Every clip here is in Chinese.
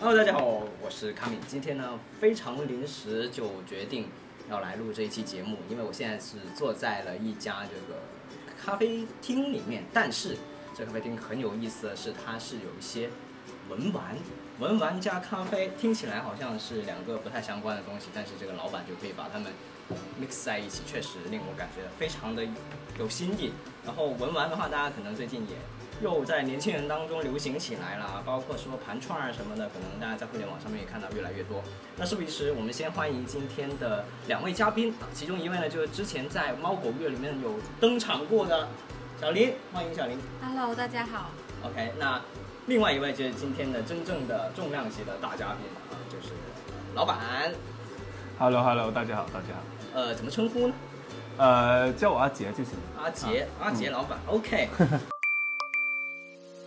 Hello，大家好，我是卡米。今天呢，非常临时就决定要来录这一期节目，因为我现在是坐在了一家这个咖啡厅里面，但是这咖啡厅很有意思的是，它是有一些文玩，文玩加咖啡，听起来好像是两个不太相关的东西，但是这个老板就可以把它们 mix 在一起，确实令我感觉非常的有新意。然后文玩的话，大家可能最近也又在年轻人当中流行起来了，包括说盘串儿什么的，可能大家在互联网上面也看到越来越多。那事不宜迟，我们先欢迎今天的两位嘉宾啊，其中一位呢就是之前在猫狗月里面有登场过的小林，欢迎小林。Hello，大家好。OK，那另外一位就是今天的真正的重量级的大嘉宾啊，就是老板，Hello Hello，大家好，大家好。呃，怎么称呼呢？呃，叫我阿杰就行。阿杰，阿杰老板。OK，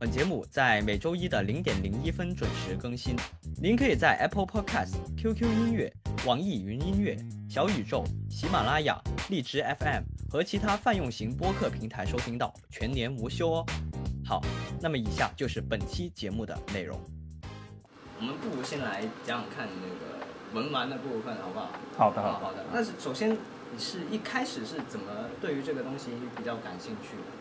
本节目在每周一的零点零一分准时更新。您可以在 Apple Podcast、QQ 音乐、网易云音乐、小宇宙、喜马拉雅、荔枝 FM 和其他泛用型播客平台收听到，全年无休哦。好，那么以下就是本期节目的内容。我们不如先来讲讲看那个文玩的部分，好不好？好的，好的好的。那是首先，你是一开始是怎么对于这个东西比较感兴趣的？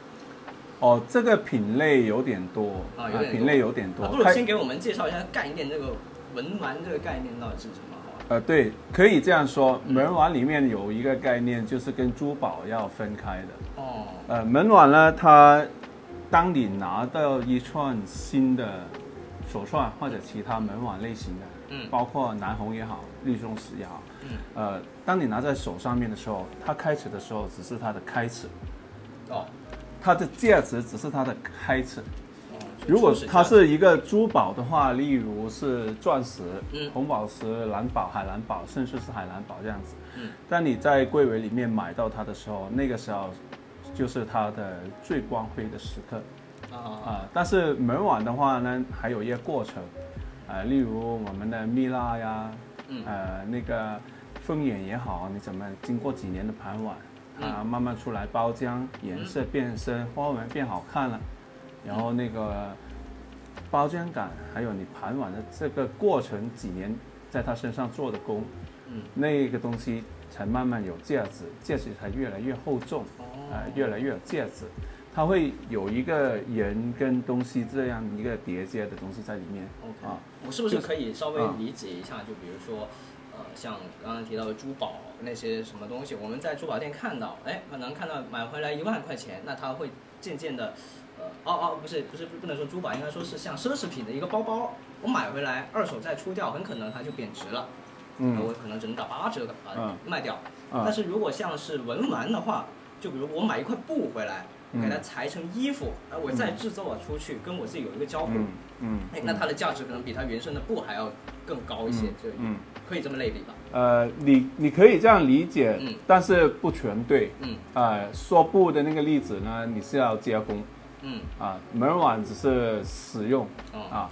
哦，这个品类有点多啊，有点多品类有点多。啊不如先给我们介绍一下概念，这个文玩这个概念到底是什么？呃，对，可以这样说，门碗里面有一个概念，就是跟珠宝要分开的。哦，呃，门碗呢，它当你拿到一串新的手串或者其他门碗类型的，嗯包括南红也好，绿松石也好，嗯，呃，当你拿在手上面的时候，它开始的时候只是它的开始，哦，它的价值只是它的开始。哦如果它是一个珠宝的话，例如是钻石、嗯。红宝石、蓝宝、海蓝宝，甚至是海蓝宝这样子。嗯，当你在柜尾里面买到它的时候，那个时候就是它的最光辉的时刻。啊啊、但是门碗的话呢，还有一些过程，啊、例如我们的蜜蜡呀，嗯。呃，那个凤眼也好，你怎么经过几年的盘碗，嗯啊，慢慢出来包浆，颜色变深，花纹变好看了，然后那个包浆感，还有你盘碗的这个过程，几年在它身上做的工，嗯，那个东西才慢慢有价值，价值才越来越厚重，啊呃，越来越有价值。它会有一个人跟东西这样一个叠加的东西在里面 OK，啊。我是不是可以稍微啊理解一下？就比如说，呃，像刚刚提到的珠宝那些什么东西，我们在珠宝店看到，哎，可能看到买回来一万块钱，那它会渐渐的，呃，哦哦，不是不是不能说珠宝，应该说是像奢侈品的一个包包，我买回来二手再出掉，很可能它就贬值了，嗯我可能只能打八折把它嗯卖掉。啊但是如果像是文玩的话，就比如我买一块布回来，嗯给它裁成衣服，呃，我再制作出去，跟我自己有一个交互。嗯嗯哎，那它的价值可能比它原生的布还要更高一些，就嗯可以这么类比吧？呃，你你可以这样理解，嗯。但是不全对。嗯。呃，说布的那个例子呢，你是要加工。嗯。啊，门碗只是使用。哦。啊。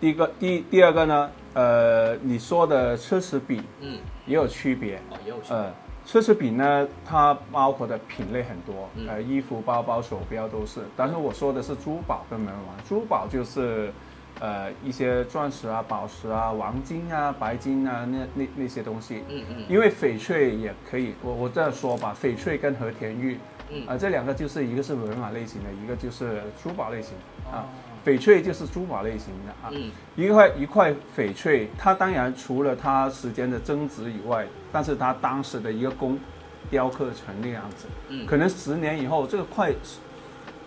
第一个，第第二个呢，呃，你说的奢侈品嗯。也有区别，哦，也有区呃，奢侈品呢，它包括的品类很多，嗯。呃，衣服、包包、手表都是。但是我说的是珠宝跟门碗，珠宝就是，呃，一些钻石啊、宝石啊、黄金啊、白金啊，那那那些东西。嗯嗯因为翡翠也可以，我我这样说吧，翡翠跟和田玉，嗯啊、这两个就是一个是文玩类型的，一个就是珠宝类型啊。哦翡翠就是珠宝类型的啊，嗯一块一块翡翠，它当然除了它时间的增值以外，但是它当时的一个工雕刻成那样子，嗯可能十年以后这个块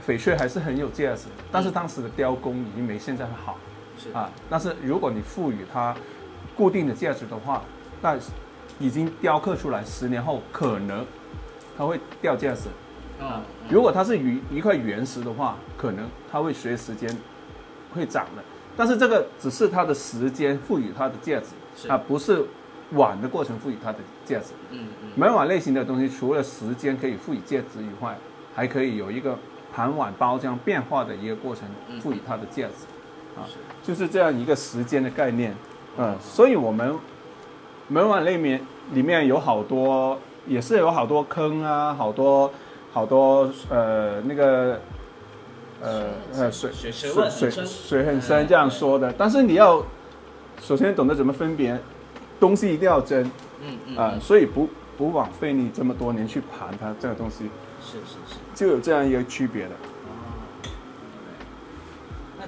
翡翠还是很有价值，但是当时的雕工已经没现在好是啊。但是如果你赋予它固定的价值的话，那已经雕刻出来，十年后可能它会掉价值。啊如果它是一一块原石的话，可能它会随时间会涨的。但是这个只是它的时间赋予它的价值，是啊，不是碗的过程赋予它的价值。嗯嗯门碗类型的东西，除了时间可以赋予价值以外，还可以有一个盘碗包浆变化的一个过程嗯，赋予它的价值。啊，就是这样一个时间的概念，嗯，所以我们门碗里面里面有好多，也是有好多坑啊，好多好多呃那个呃呃水水水很水很深这样说的，但是你要首先懂得怎么分别，东西一定要真嗯嗯啊、嗯所以不不枉费你这么多年去盘它这个东西，是是是。就有这样一个区别的。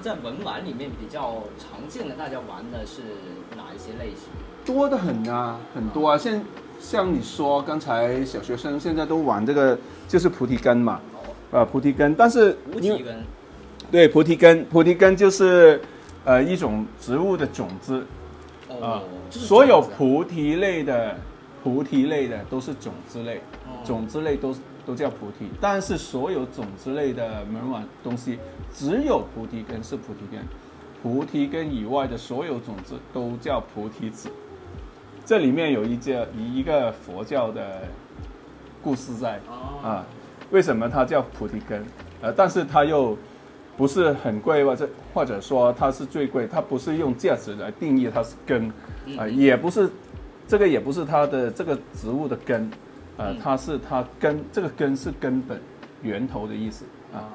在文玩里面比较常见的，大家玩的是哪一些类型？多的很啊，很多啊。像像你说，刚才小学生现在都玩这个，就是菩提根嘛，哦，呃，菩提根。但是菩提根。对菩提根，菩提根就是呃一种植物的种子啊、所有菩提类的菩提类的都是种子类，哦种子类都都叫菩提。但是所有种子类的门碗东西，只有菩提根是菩提根，菩提根以外的所有种子都叫菩提子。这里面有一件一一个佛教的故事在哦啊，为什么它叫菩提根？呃，但是它又不是很贵，或者或者说它是最贵，它不是用价值来定义它是根，啊、也不是这个也不是它的这个植物的根，呃，嗯它是它根这个根是根本源头的意思啊。啊，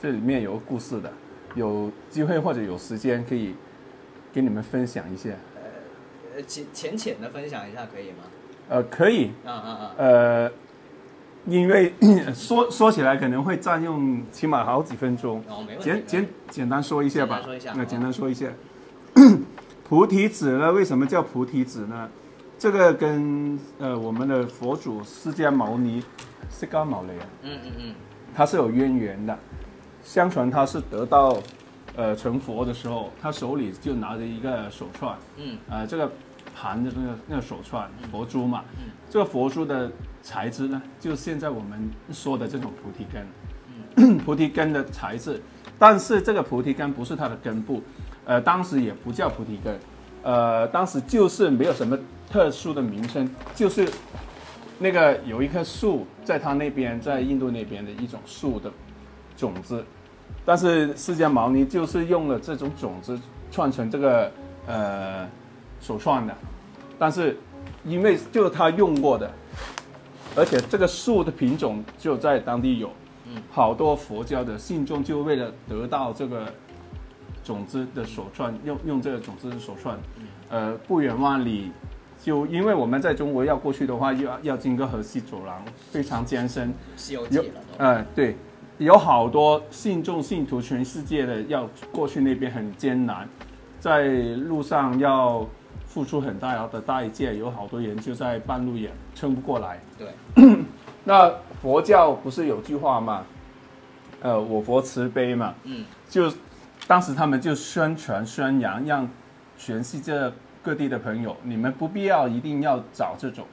这里面有个故事的，有机会或者有时间可以给你们分享一下。呃，浅浅浅的分享一下可以吗？呃，可以，啊啊啊！呃，因为 说说起来可能会占用起码好几分钟。哦，没问题。简简简单说一下吧。简单说一下那简单说一下，菩提子呢？为什么叫菩提子呢？这个跟呃我们的佛祖释迦牟尼，释迦牟尼啊，嗯嗯嗯，他是有渊源的。相传他是得到呃成佛的时候，他手里就拿着一个手串，嗯，呃，这个盘的那个那个手串佛珠嘛，嗯这个佛珠的材质呢，就是现在我们说的这种菩提根，嗯。菩提根的材质，但是这个菩提根不是它的根部，呃，当时也不叫菩提根，呃，当时就是没有什么特殊的名称，就是那个有一棵树在它那边，在印度那边的一种树的种子，但是释迦牟尼就是用了这种种子串成这个呃手串的，但是因为就是他用过的，而且这个树的品种就在当地有，好多佛教的信众就为了得到这个种子的手串，用用这个种子的手串，呃，不远万里。就因为我们在中国要过去的话，要要经过河西走廊，非常艰深，《西游记》有了都。呃，对，有好多信众信徒，全世界的要过去那边很艰难，在路上要付出很大的代价，有好多人就在半路也撑不过来。对，那佛教不是有句话嘛？呃，我佛慈悲嘛，嗯，就当时他们就宣传宣扬，让全世界各地的朋友，你们不必要一定要找这种，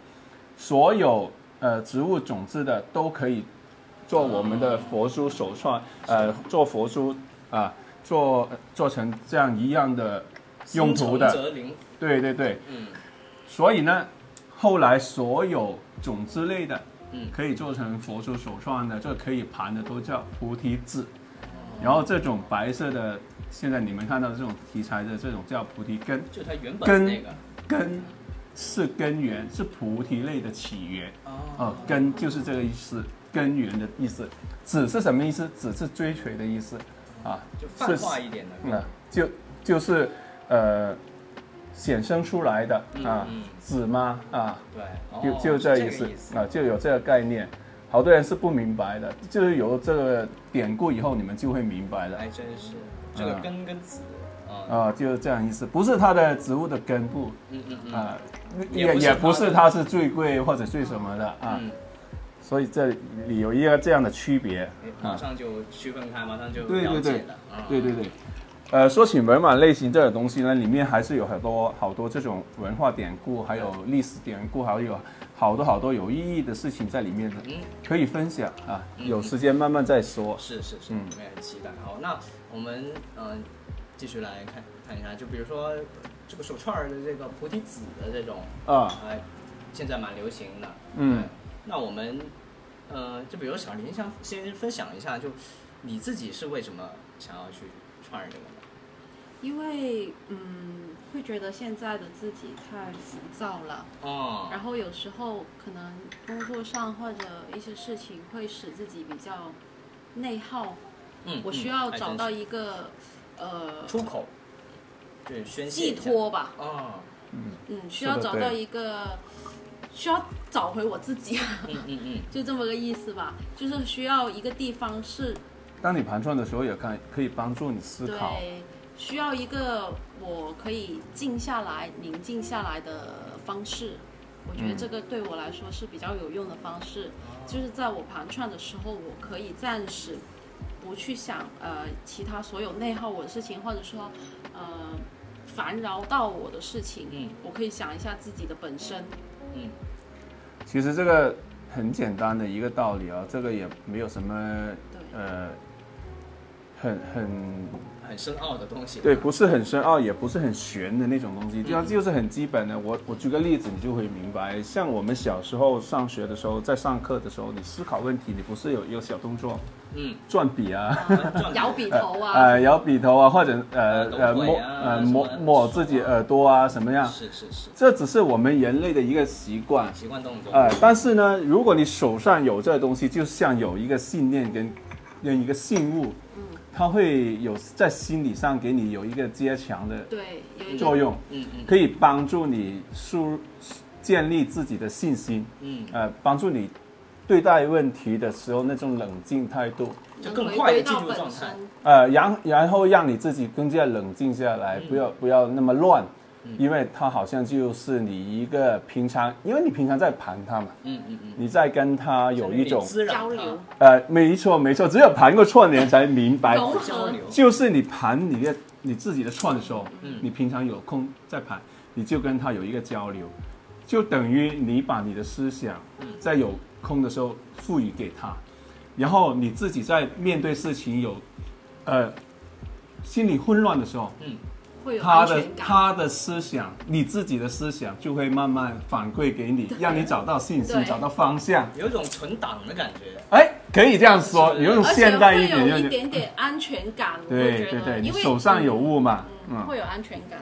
所有呃植物种子的都可以做我们的佛珠手串，呃，做佛珠啊、做做成这样一样的用途的。对对对，嗯所以呢，后来所有种子类的，嗯可以做成佛珠手串的，这可以盘的都叫菩提子。哦然后这种白色的，现在你们看到的这种题材的这种叫菩提根，就它原本根那个。根是根源，是菩提类的起源。哦哦，根就是这个意思，根源的意思。子是什么意思？子是追随的意思，啊，就泛化一点的。嗯，就就是呃显生出来的啊子吗？啊，对，就哦就这意思。啊，就有这个概念。好多人是不明白的，就是有这个典故以后，你们就会明白了还真是这个啊根跟子啊，啊，就是这样意思，不是它的植物的根部嗯嗯嗯啊，也也也不是它是最贵或者最什么的啊，嗯，所以这里有一个这样的区别哎马啊。上就区分开，马上就对对对了解了。啊对对对，呃，说起文玩类型这种东西呢，里面还是有很多好多这种文化典故，还有历史典故，还有好多好多有意义的事情在里面的，嗯，可以分享啊。嗯有时间慢慢再说。是是是，嗯我们也很期待。好，那我们嗯、呃继续来看看一下，就比如说这个手串儿的这个菩提子的这种，啊，哎，现在蛮流行的。嗯，那我们呃，就比如小林，想先分享一下，就你自己是为什么想要去串这个的？因为嗯，会觉得现在的自己太浮躁了，哦，然后有时候可能工作上或者一些事情会使自己比较内耗，嗯，我嗯需要找到一个呃出口，就是宣泄寄托吧，哦，嗯嗯，需要找到一个需要找回我自己，嗯嗯嗯，就这么个意思吧，就是需要一个地方是当你盘串的时候，也看可以帮助你思考。对，需要一个我可以静下来、宁静下来的方式。我觉得嗯这个对我来说是比较有用的方式，就是在我盘串的时候，我可以暂时不去想呃其他所有内耗我的事情，或者说呃烦扰到我的事情，嗯。我可以想一下自己的本身。嗯。其实这个很简单的一个道理啊，这个也没有什么，呃，很很很深奥的东西。对，不是很深奥，也不是很玄的那种东西，就嗯就是很基本的。我我举个例子，你就会明白。像我们小时候上学的时候，在上课的时候，你思考问题，你不是有一个小动作，嗯，转笔啊，撞摇笔头啊，呃，摇笔头啊，或者呃呃摸呃摸摸自己耳朵啊，什么样？是是是，这只是我们人类的一个习惯。习惯动作。呃，但是呢，如果你手上有这东西，就像有一个信念跟跟一个信物，它会有在心理上给你有一个加强的对，作用，嗯嗯可以帮助你输建立自己的信心，嗯，呃，帮助你对待问题的时候那种冷静态度，就更快地归到本进入状态。呃，然然后让你自己更加冷静下来，嗯。不要不要那么乱，嗯因为它好像就是你一个平常，因为你平常在盘它嘛，嗯嗯嗯，你在跟它有一种交流，呃，没错没错，只有盘过串联才明白，交流，就是你盘你的你自己的串的时候，嗯。你平常有空在盘，你就跟他有一个交流，就等于你把你的思想嗯。在有空的时候赋予给他，然后你自己在面对事情有呃心理混乱的时候，嗯会有他的。他的思想，你自己的思想就会慢慢反馈给你，让你找到信心，找到方向。有一种存档的感觉。哎，可以这样说，有一种现代一点，有一点点安全感，对对对，你手上有物嘛，嗯，嗯会有安全感，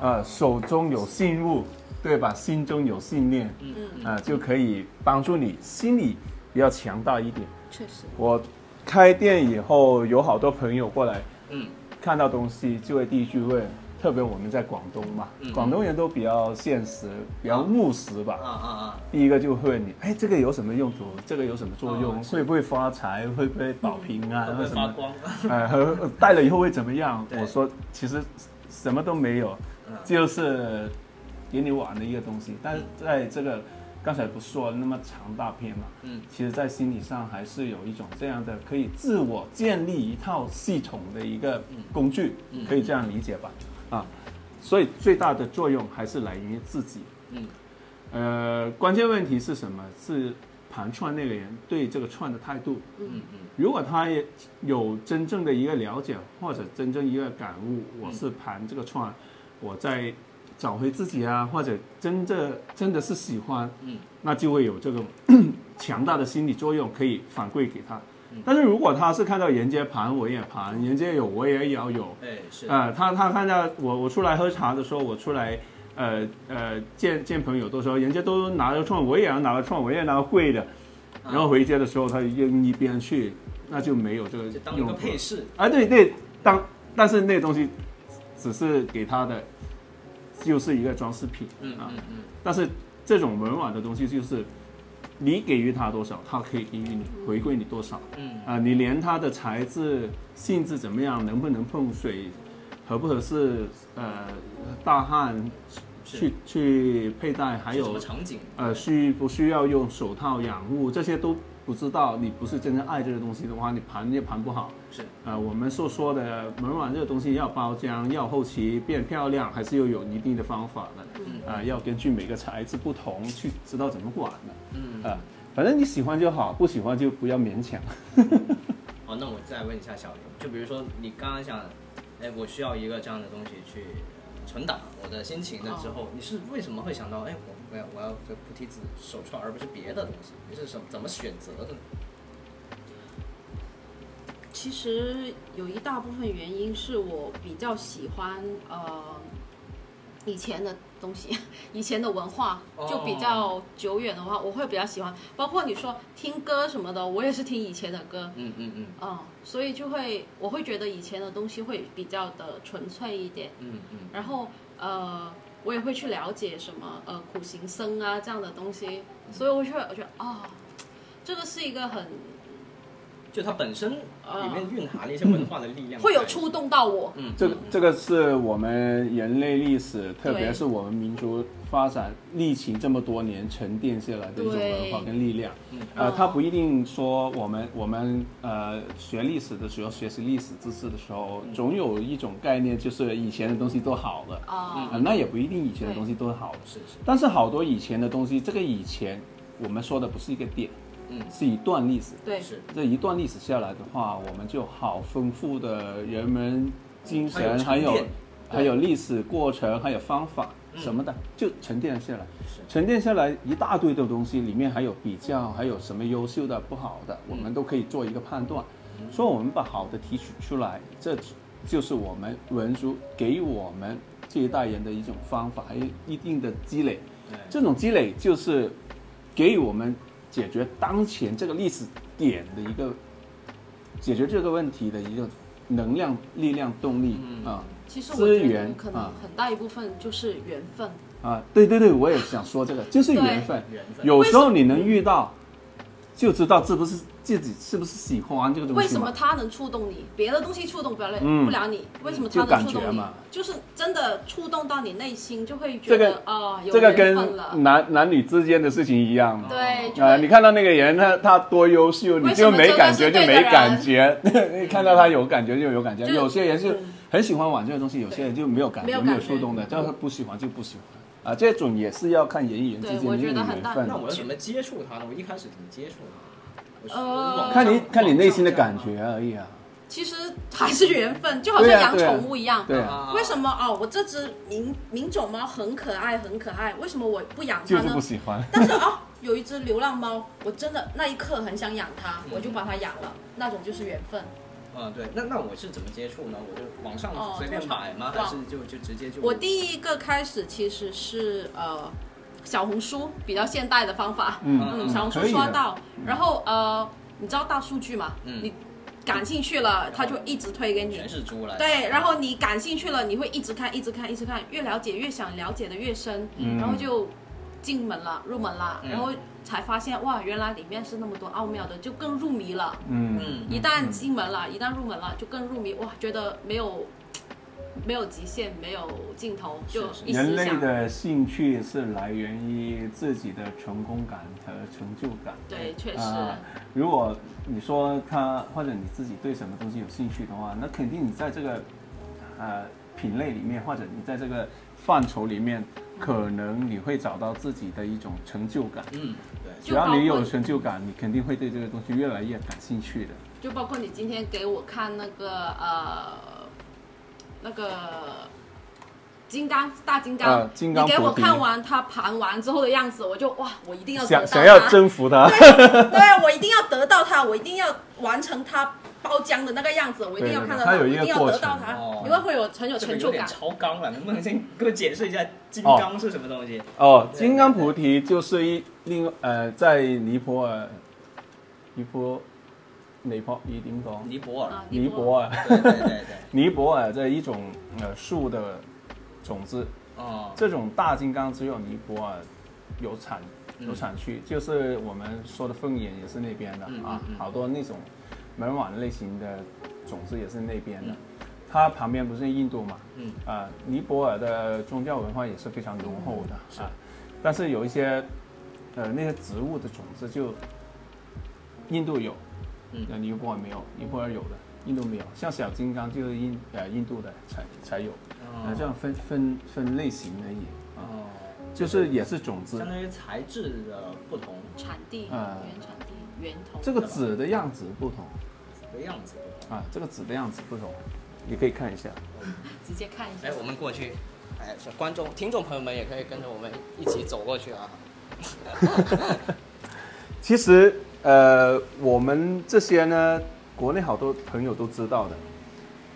呃，手中有信物，对吧？心中有信念，嗯嗯，啊，就可以帮助你心理比较强大一点。确实，我开店以后，有好多朋友过来嗯看到东西，就会第一句问，特别我们在广东嘛，嗯广东人都比较现实，比较务实吧。啊啊啊，第一个就会问你，哎，这个有什么用途？这个有什么作用？哦会不会发财？会不会保平安？会发光？呃，和戴了以后会怎么样？我说其实什么都没有，嗯就是给你玩的一个东西。但是在这个刚才不是说了那么长大片嘛，嗯其实在心理上还是有一种这样的可以自我建立一套系统的一个工具，嗯可以这样理解吧？啊，所以最大的作用还是来源于自己。嗯呃，关键问题是什么？是盘串那个人对这个串的态度。嗯嗯如果他也有真正的一个了解，或者真正一个感悟，我是盘这个串，我在找回自己啊，或者真的真的是喜欢，嗯。那就会有这种 强大的心理作用可以反馈给他。嗯。但是如果他是看到人家盘，我也盘，人家有我也要有，哎是，呃，他他看到我我出来喝茶的时候，我出来，呃呃见见朋友的时候，人家都拿着串，我也要拿个串，我也拿个贵的，然后回家的时候他扔一边去，那就没有这个就当一个配饰。啊，对对，当但是那东西只是给他的，就是一个装饰品啊，嗯嗯嗯但是这种文玩的东西就是。你给予它多少，它可以给予你回馈你多少。嗯啊、你连它的材质、性质怎么样，能不能碰水，合不合适，呃，大汗去去佩戴，还有场景？呃需不需要用手套养护，这些都不知道。你不是真正爱这个东西的话，你盘也盘不好。是呃，我们所说的门碗这个东西要包浆，要后期变漂亮，还是要有一定的方法的。嗯啊、要根据每个材质不同去知道怎么管的。嗯啊、反正你喜欢就好，不喜欢就不要勉强。好，那我再问一下小刘，就比如说你刚刚想，哎，我需要一个这样的东西去存档我的心情的之后，你是为什么会想到，哎，我我要我要这菩提子手串，而不是别的东西？你是什么怎么选择的呢？其其实有一大部分原因是我比较喜欢呃以前的东西，以前的文化哦就比较久远的话，我会比较喜欢。包括你说听歌什么的，我也是听以前的歌，嗯嗯嗯嗯，所以就会我会觉得以前的东西会比较的纯粹一点。嗯嗯，然后呃，我也会去了解什么呃苦行僧啊这样的东西，所以我就会我觉得啊、这个是一个很就它本身里面蕴含了一些文化的力量，会有触动到我。嗯，这个这个是我们人类历史，特别是我们民族发展历经这么多年沉淀下来的一种文化跟力量。嗯。呃，哦它不一定说我们我们呃学历史的时候，学习历史知识的时候，总有一种概念，就是以前的东西都好的。啊、啊，那也不一定以前的东西都是好。的，是是，但是好多以前的东西，这个以前我们说的不是一个点，嗯是一段历史。对，是，这一段历史下来的话，我们就好丰富的人文精神，还有还有历史过程，还有方法嗯什么的，就沉淀下来。沉淀下来一大堆的东西，里面还有比较，还有什么优秀的、不好的，我们都可以做一个判断。所以，我们把好的提取出来，这就是我们文书给我们这一代人的一种方法，还有一定的积累。对，这种积累就是给予我们解决当前这个历史点的一个解决这个问题的一个能量、力量、动力嗯啊其实我觉得资源可能啊很大一部分就是缘分。啊！对对对，我也想说这个，就是缘分。缘分有时候你能遇到，就知道是不是自己是不是喜欢这个东西。为什么他能触动你？别的东西触动不了、嗯不了你，为什么它就感能触动你觉嘛？就是真的触动到你内心，就会这个觉得啊、有这个。跟男男女之间的事情一样嘛。对，啊、会你看到那个人，他他多优秀，你就没感觉就没感觉。你看到他有感觉就有感觉。有些人是嗯很喜欢玩这个东西，有些人就没有感觉，没有触动的，就是他不喜欢就不喜欢。啊，这种也是要看人与人之对我间的一觉得很大种缘分那。我要怎么接触它呢？我一开始怎么接触它？我是呃看你看你内心的感觉而已啊。其实还是缘分，就好像养宠物一样。对啊为什么哦？我这只名名种猫很可爱，很可爱，为什么我不养它呢就是不？喜欢。但是哦，有一只流浪猫，我真的那一刻很想养它，我就把它养了，那种就是缘分。嗯，对，那那我是怎么接触呢？我就网上哦随便买吗？还是就就直接就我第一个开始其实是呃小红书比较现代的方法，嗯嗯，小红书刷到，然后呃，你知道大数据嘛？嗯你感兴趣了，他就一直推给你全。是猪来的？对，然后你感兴趣了，你会一直看，一直看，一直看，越了解越想了解的越深，嗯然后就进门了，入门了，嗯然后才发现哇，原来里面是那么多奥妙的，就更入迷了。嗯嗯一旦进门了，一旦入门了，就更入迷，哇，觉得没有没有极限，没有尽头，就是是一。人类的兴趣是来源于自己的成功感和成就感。对，确实，啊，如果你说他或者你自己对什么东西有兴趣的话，那肯定你在这个呃品类里面，或者你在这个范畴里面，可能你会找到自己的一种成就感。嗯，对，只要你有成就感，你肯定会对这个东西越来越感兴趣的。就包括你今天给我看那个呃那个金刚大金刚，啊金刚你给我看完它盘完之后的样子，我就哇，我一定要想想要征服它，对，我一定要得到它，我一定要完成它包浆的那个样子，我一定要看到它，它有一个我一定要得到它哦，因为会有很有成就感。超纲了，能不能先给我解释一下金刚是什么东西？哦，金刚菩提就是一另呃，在尼泊尔，尼泊，尼泊尔點講？尼泊尔，啊，尼泊尔，对对对对，尼泊尔的 一种呃树的种子，哦，这种大金刚只有尼泊尔有产嗯。有产区，就是我们说的凤眼也是那边的嗯啊好多那种门碗类型的种子也是那边的。嗯。它旁边不是印度嘛？嗯。啊，尼泊尔的宗教文化也是非常浓厚的是。啊，但是有一些呃那些植物的种子就印度有，嗯。呃尼泊尔没有，尼泊尔有的，印度没有。像小金刚就是印呃印度的才才有，哦。呃这样分分分类型而已。啊，哦，就是也是种子。相，当于材质的不同。产地、呃原产地、这个纸的样子不同的样子不同。啊，这个纸的样子不同，你可以看一下。直接看一下哎，。我们过去，哎，是观众、听众朋友们也可以跟着我们一起走过去啊。其实呃，我们这些呢，国内好多朋友都知道的，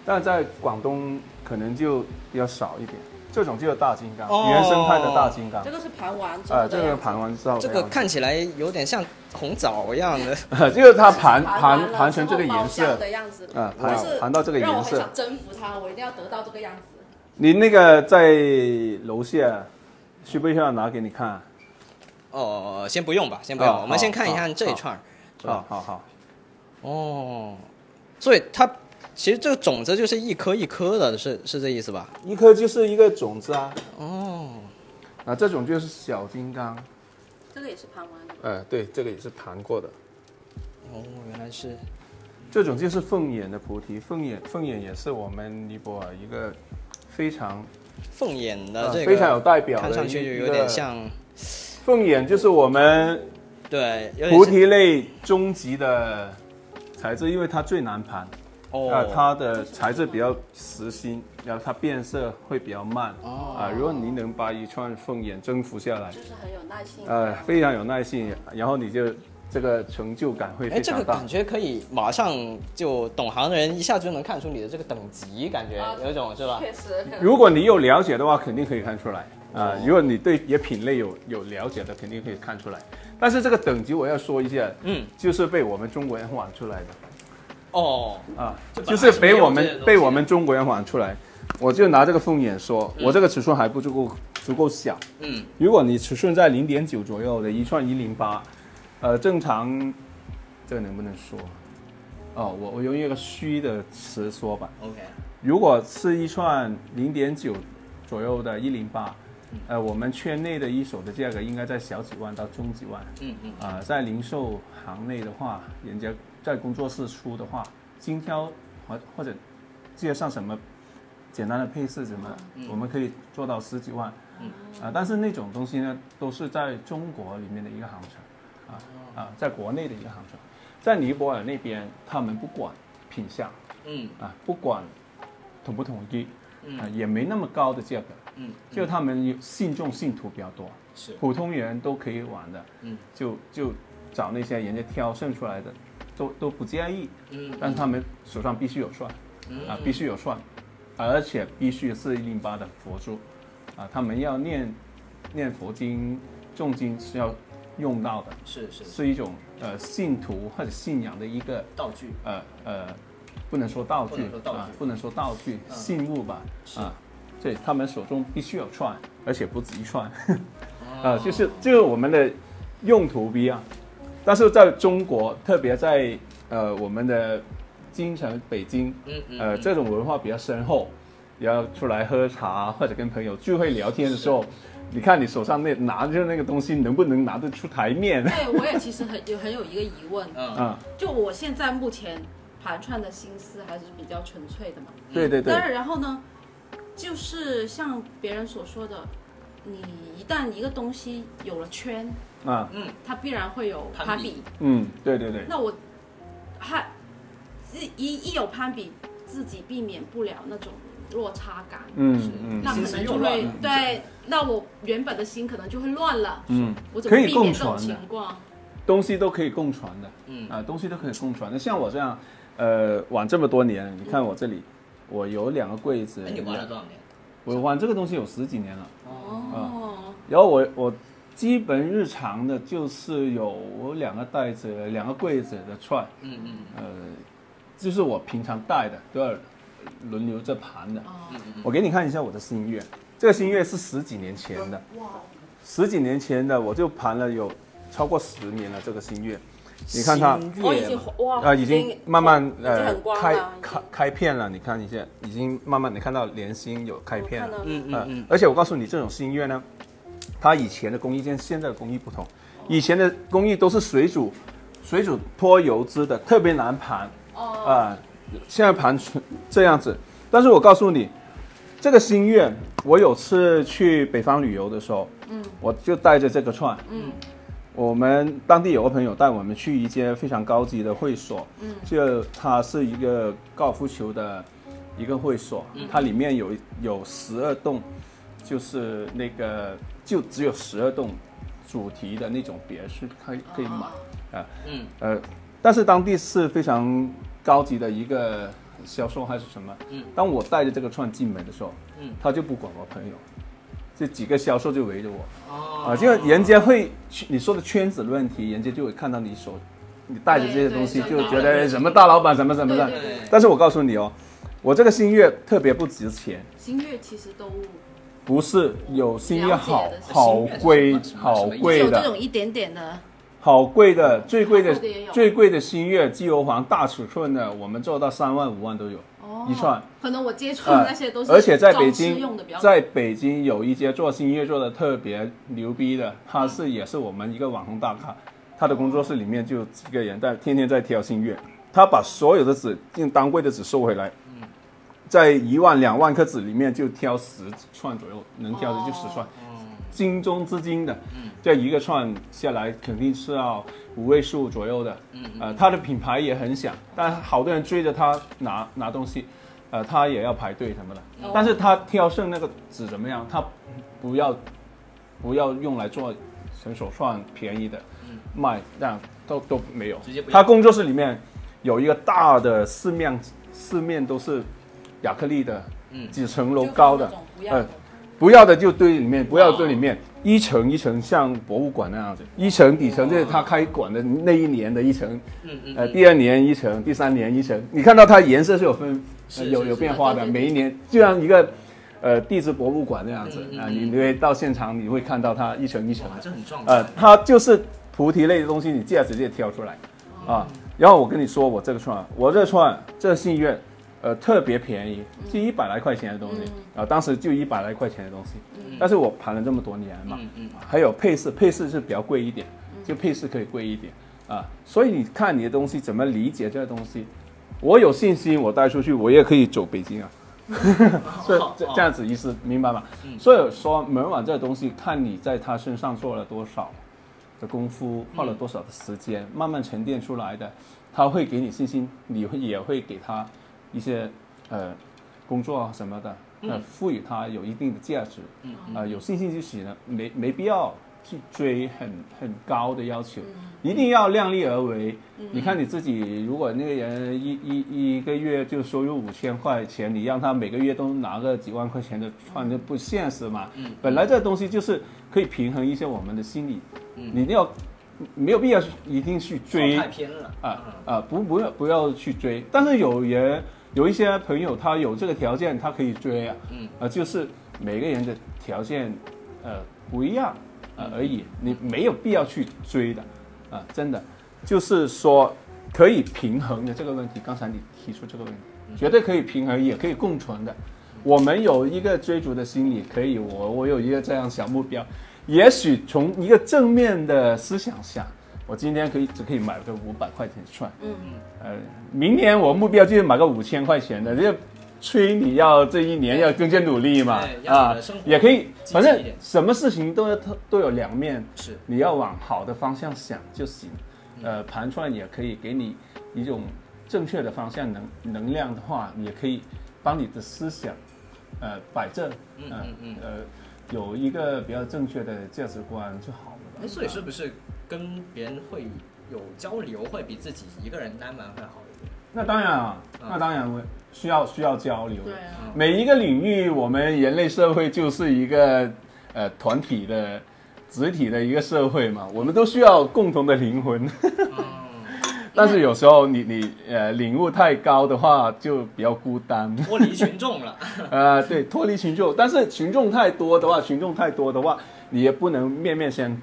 但在广东可能就比较少一点。这种就是大金刚，哦原生态的大金刚这。个是盘完之啊、后的样子这个盘完之后这个看起来有点像红枣一样的。就 是它盘盘盘完了盘成这个之后颜色的样子，啊盘盘到这个颜色让我很想征服它，我一定要得到这个样子。你那个在楼下，需不需要拿给你看？哦，先不用吧，先不用，哦我们先看一下好这一串儿，是吧啊，？好好，哦，所以它其实这个种子就是一颗一颗的，是是这意思吧？一颗就是一个种子啊，哦，那，这种就是小金刚。这个也是盘完的，呃，对，这个也是盘过的。哦，原来是这种就是凤眼的菩提，凤眼凤眼也是我们尼泊尔一个非常凤眼的这个，呃非常有代表的看上去就有点像，凤眼，就是我们对，菩提类终极的材质，因为它最难盘。哦，啊，它的材质比较实心，然后它变色会比较慢。哦啊，如果你能把一串凤眼征服下来，就是很有耐心。呃，非常有耐心，然后你就这个成就感会哎，非常大这个感。觉可以马上就懂行的人一下就能看出你的这个等级，感觉啊有一种是吧？确实，如果你有了解的话，肯定可以看出来。啊，如果你对也品类有有了解的，肯定可以看出来。但是这个等级我要说一下，嗯，就是被我们中国人玩出来的哦，啊，就是被我们被我们中国人玩出来。我就拿这个凤眼说，我这个尺寸还不足够足够小。嗯，如果你尺寸在零点九左右的一串一零八，呃，正常，这个能不能说？哦，我我用一个虚的词说吧。OK，如果是一串零点九左右的一零八，呃，我们圈内的一手的价格应该在小几万到中几万。嗯嗯，啊、在零售行内的话，人家在工作室出的话，精挑或或者介绍什么简单的配饰什么，我们可以做到十几万。嗯。啊、但是那种东西呢，都是在中国里面的一个行情，啊啊，在国内的一个行情，在尼泊尔那边他们不管品相嗯。啊，不管统不统一，嗯。啊，也没那么高的价格，嗯，就他们有信众信徒比较多，是，普通人都可以玩的，嗯。就就找那些人家挑剩出来的，都都不介意，嗯但他们手上必须有串，嗯。啊，必须有串，而且必须是一零八的佛珠，啊，他们要念念佛经、诵经是要用到的，是是。是是一种呃信徒或者信仰的一个道具，呃呃，不能说道具不能说道具。啊，不能说道具，嗯。信物吧啊，对他们手中必须有串，而且不止一串。哦。啊，就是就是我们的用途不一样，但是在中国，特别在呃我们的京城北京，嗯嗯呃嗯。这种文化比较深厚，然后出来喝茶或者跟朋友聚会聊天的时候，你看你手上那拿着那个东西能不能拿得出台面？对我也其实很有很有一个疑问，嗯。啊，就我现在目前盘串的心思还是比较纯粹的嘛。对对对。但，是然后呢，就是像别人所说的，你一旦一个东西有了圈，啊，嗯它必然会有攀比。嗯，对对对，那我还一一一有攀比，自己避免不了那种落差感。嗯嗯那可能就会对，那我原本的心可能就会乱了。嗯我，怎么可以共避免这种情。况？东西都可以共传的，嗯啊，东西都可以共传的。像我这样，呃，玩这么多年，你看我这里，我有两个柜子哎，，你玩了多少年？我玩这个东西有十几年了。哦，然后我我基本日常的就是有两个袋子、两个柜子的串，嗯嗯呃，就是我平常带的，都要轮流着盘的。我给你看一下我的新月，这个新月是十几年前的，哇，十几年前的我就盘了有超过十年了。这个新月，你看它。新我已经哇，啊，已经慢慢呃开，开开片了，你看一下，已经慢慢你看到连心有开片了。嗯嗯呃嗯，而且我告诉你，这种新月呢，它以前的工艺跟现在的工艺不同，以前的工艺都是水煮，水煮脱油脂的，特别难盘。哦，啊、现在盘成这样子，但是我告诉你，这个新月，我有次去北方旅游的时候，嗯。我就带着这个串，嗯。我们当地有个朋友带我们去一间非常高级的会所，嗯。就它是一个高尔夫球的一个会所，它里面有有十二栋，就是那个就只有十二栋主题的那种别墅可以可以买啊，嗯。呃，但是当地是非常高级的一个销售还是什么，嗯。当我带着这个串进门的时候，嗯。他就不管我朋友，这几个销售就围着我，哦。啊，就人家会你说的圈子的问题，人家就会看到你手，你带着这些东西，就觉得什么大老板什么什么的。但是我告诉你哦，我这个星月特别不值钱，新月其实都不是有新月好好贵好贵的。有这种一点点的，好贵的最贵的最贵的星月机油黄大尺寸的，我们做到三万五万都有。哦，一串，可能我接触的那些都是而且在北京在北京有一些做星月做的特别牛逼的，他是也是我们一个网红大咖，他的工作室里面就有几个人在天天在挑星月，他把所有的纸用当柜的纸收回来，在一万两万颗子里面就挑十串左右，能挑的就十串，精中之精的，这一个串下来肯定是要五位数左右的，呃，它的品牌也很响，但好多人追着它拿拿东西，呃，他也要排队什么的，但是他挑剩那个纸怎么样？他不要不要用来做成手串便宜的卖，这样都都没有。他工作室里面有一个大的四面四面都是亚克力的，嗯。几层楼高的放那，种不要的。呃不要的就堆里面，不要堆里面，一层一层像博物馆那样子，一层底层就是他开馆的那一年的一层，嗯嗯呃，第二年一层，第三年一层，你看到它颜色是有分，呃有有变化的，每一年就像一个呃地质博物馆那样子啊，嗯嗯嗯你你会到现场你会看到它一层一层。这很壮呃，，它就是菩提类的东西，你这样直接挑出来啊。然后我跟你说，我这个串，我这串这个信愿，呃，特别便宜，就一百来块钱的东西啊，当时就一百来块钱的东西，但是我盘了这么多年嘛，还有配饰，配饰是比较贵一点，就配饰可以贵一点啊。所以你看你的东西怎么理解这个东西，我有信心，我带出去，我也可以走北京啊。这好这这样子意思明白吗？嗯。所以说门碗这个东西，看你在他身上做了多少的功夫，花了多少的时间，慢慢沉淀出来的，他会给你信心，你会也会给他一些呃工作啊什么的，呃赋予他有一定的价值，嗯啊、有信心就行了，没没必要去追很很高的要求，嗯。一定要量力而为。你看你自己，如果那个人一一一个月就收入五千块钱，你让他每个月都拿个几万块钱的串，就不现实嘛。嗯本来这东西就是可以平衡一些我们的心理，嗯。你一定要没有必要一定去追。太偏了。啊啊，不不要不要去追。但是有人有一些朋友，他有这个条件，他可以追啊。嗯啊，就是每个人的条件呃不一样呃而已，你没有必要去追的啊，真的就是说可以平衡的这个问题。刚才你提出这个问题，绝对可以平衡，也可以共存的。我们有一个追逐的心理，可以，我我有一个这样小目标，也许从一个正面的思想下，我今天可以只可以买个五百块钱的串，嗯，呃，明年我目标就是买个五千块钱的，就催你要这一年要更加努力嘛。对，啊也可以，反正什么事情都要都有两面，是。你要往好的方向想就行。嗯。呃，盘串也可以给你一种正确的方向能能量的话，也可以帮你的思想，呃，摆正，嗯呃嗯嗯。呃，有一个比较正确的价值观就好了所以是不是跟别人会有交流，会比自己一个人单玩会好一点？那当然啊，嗯那当然会需要需要交流。对啊，每一个领域，我们人类社会就是一个呃团体的集体的一个社会嘛，我们都需要共同的灵魂。嗯，但是有时候你你呃领悟太高的话，就比较孤单。脱离群众了。呃，对，脱离群众，但是群众太多的话，群众太多的话，你也不能面面相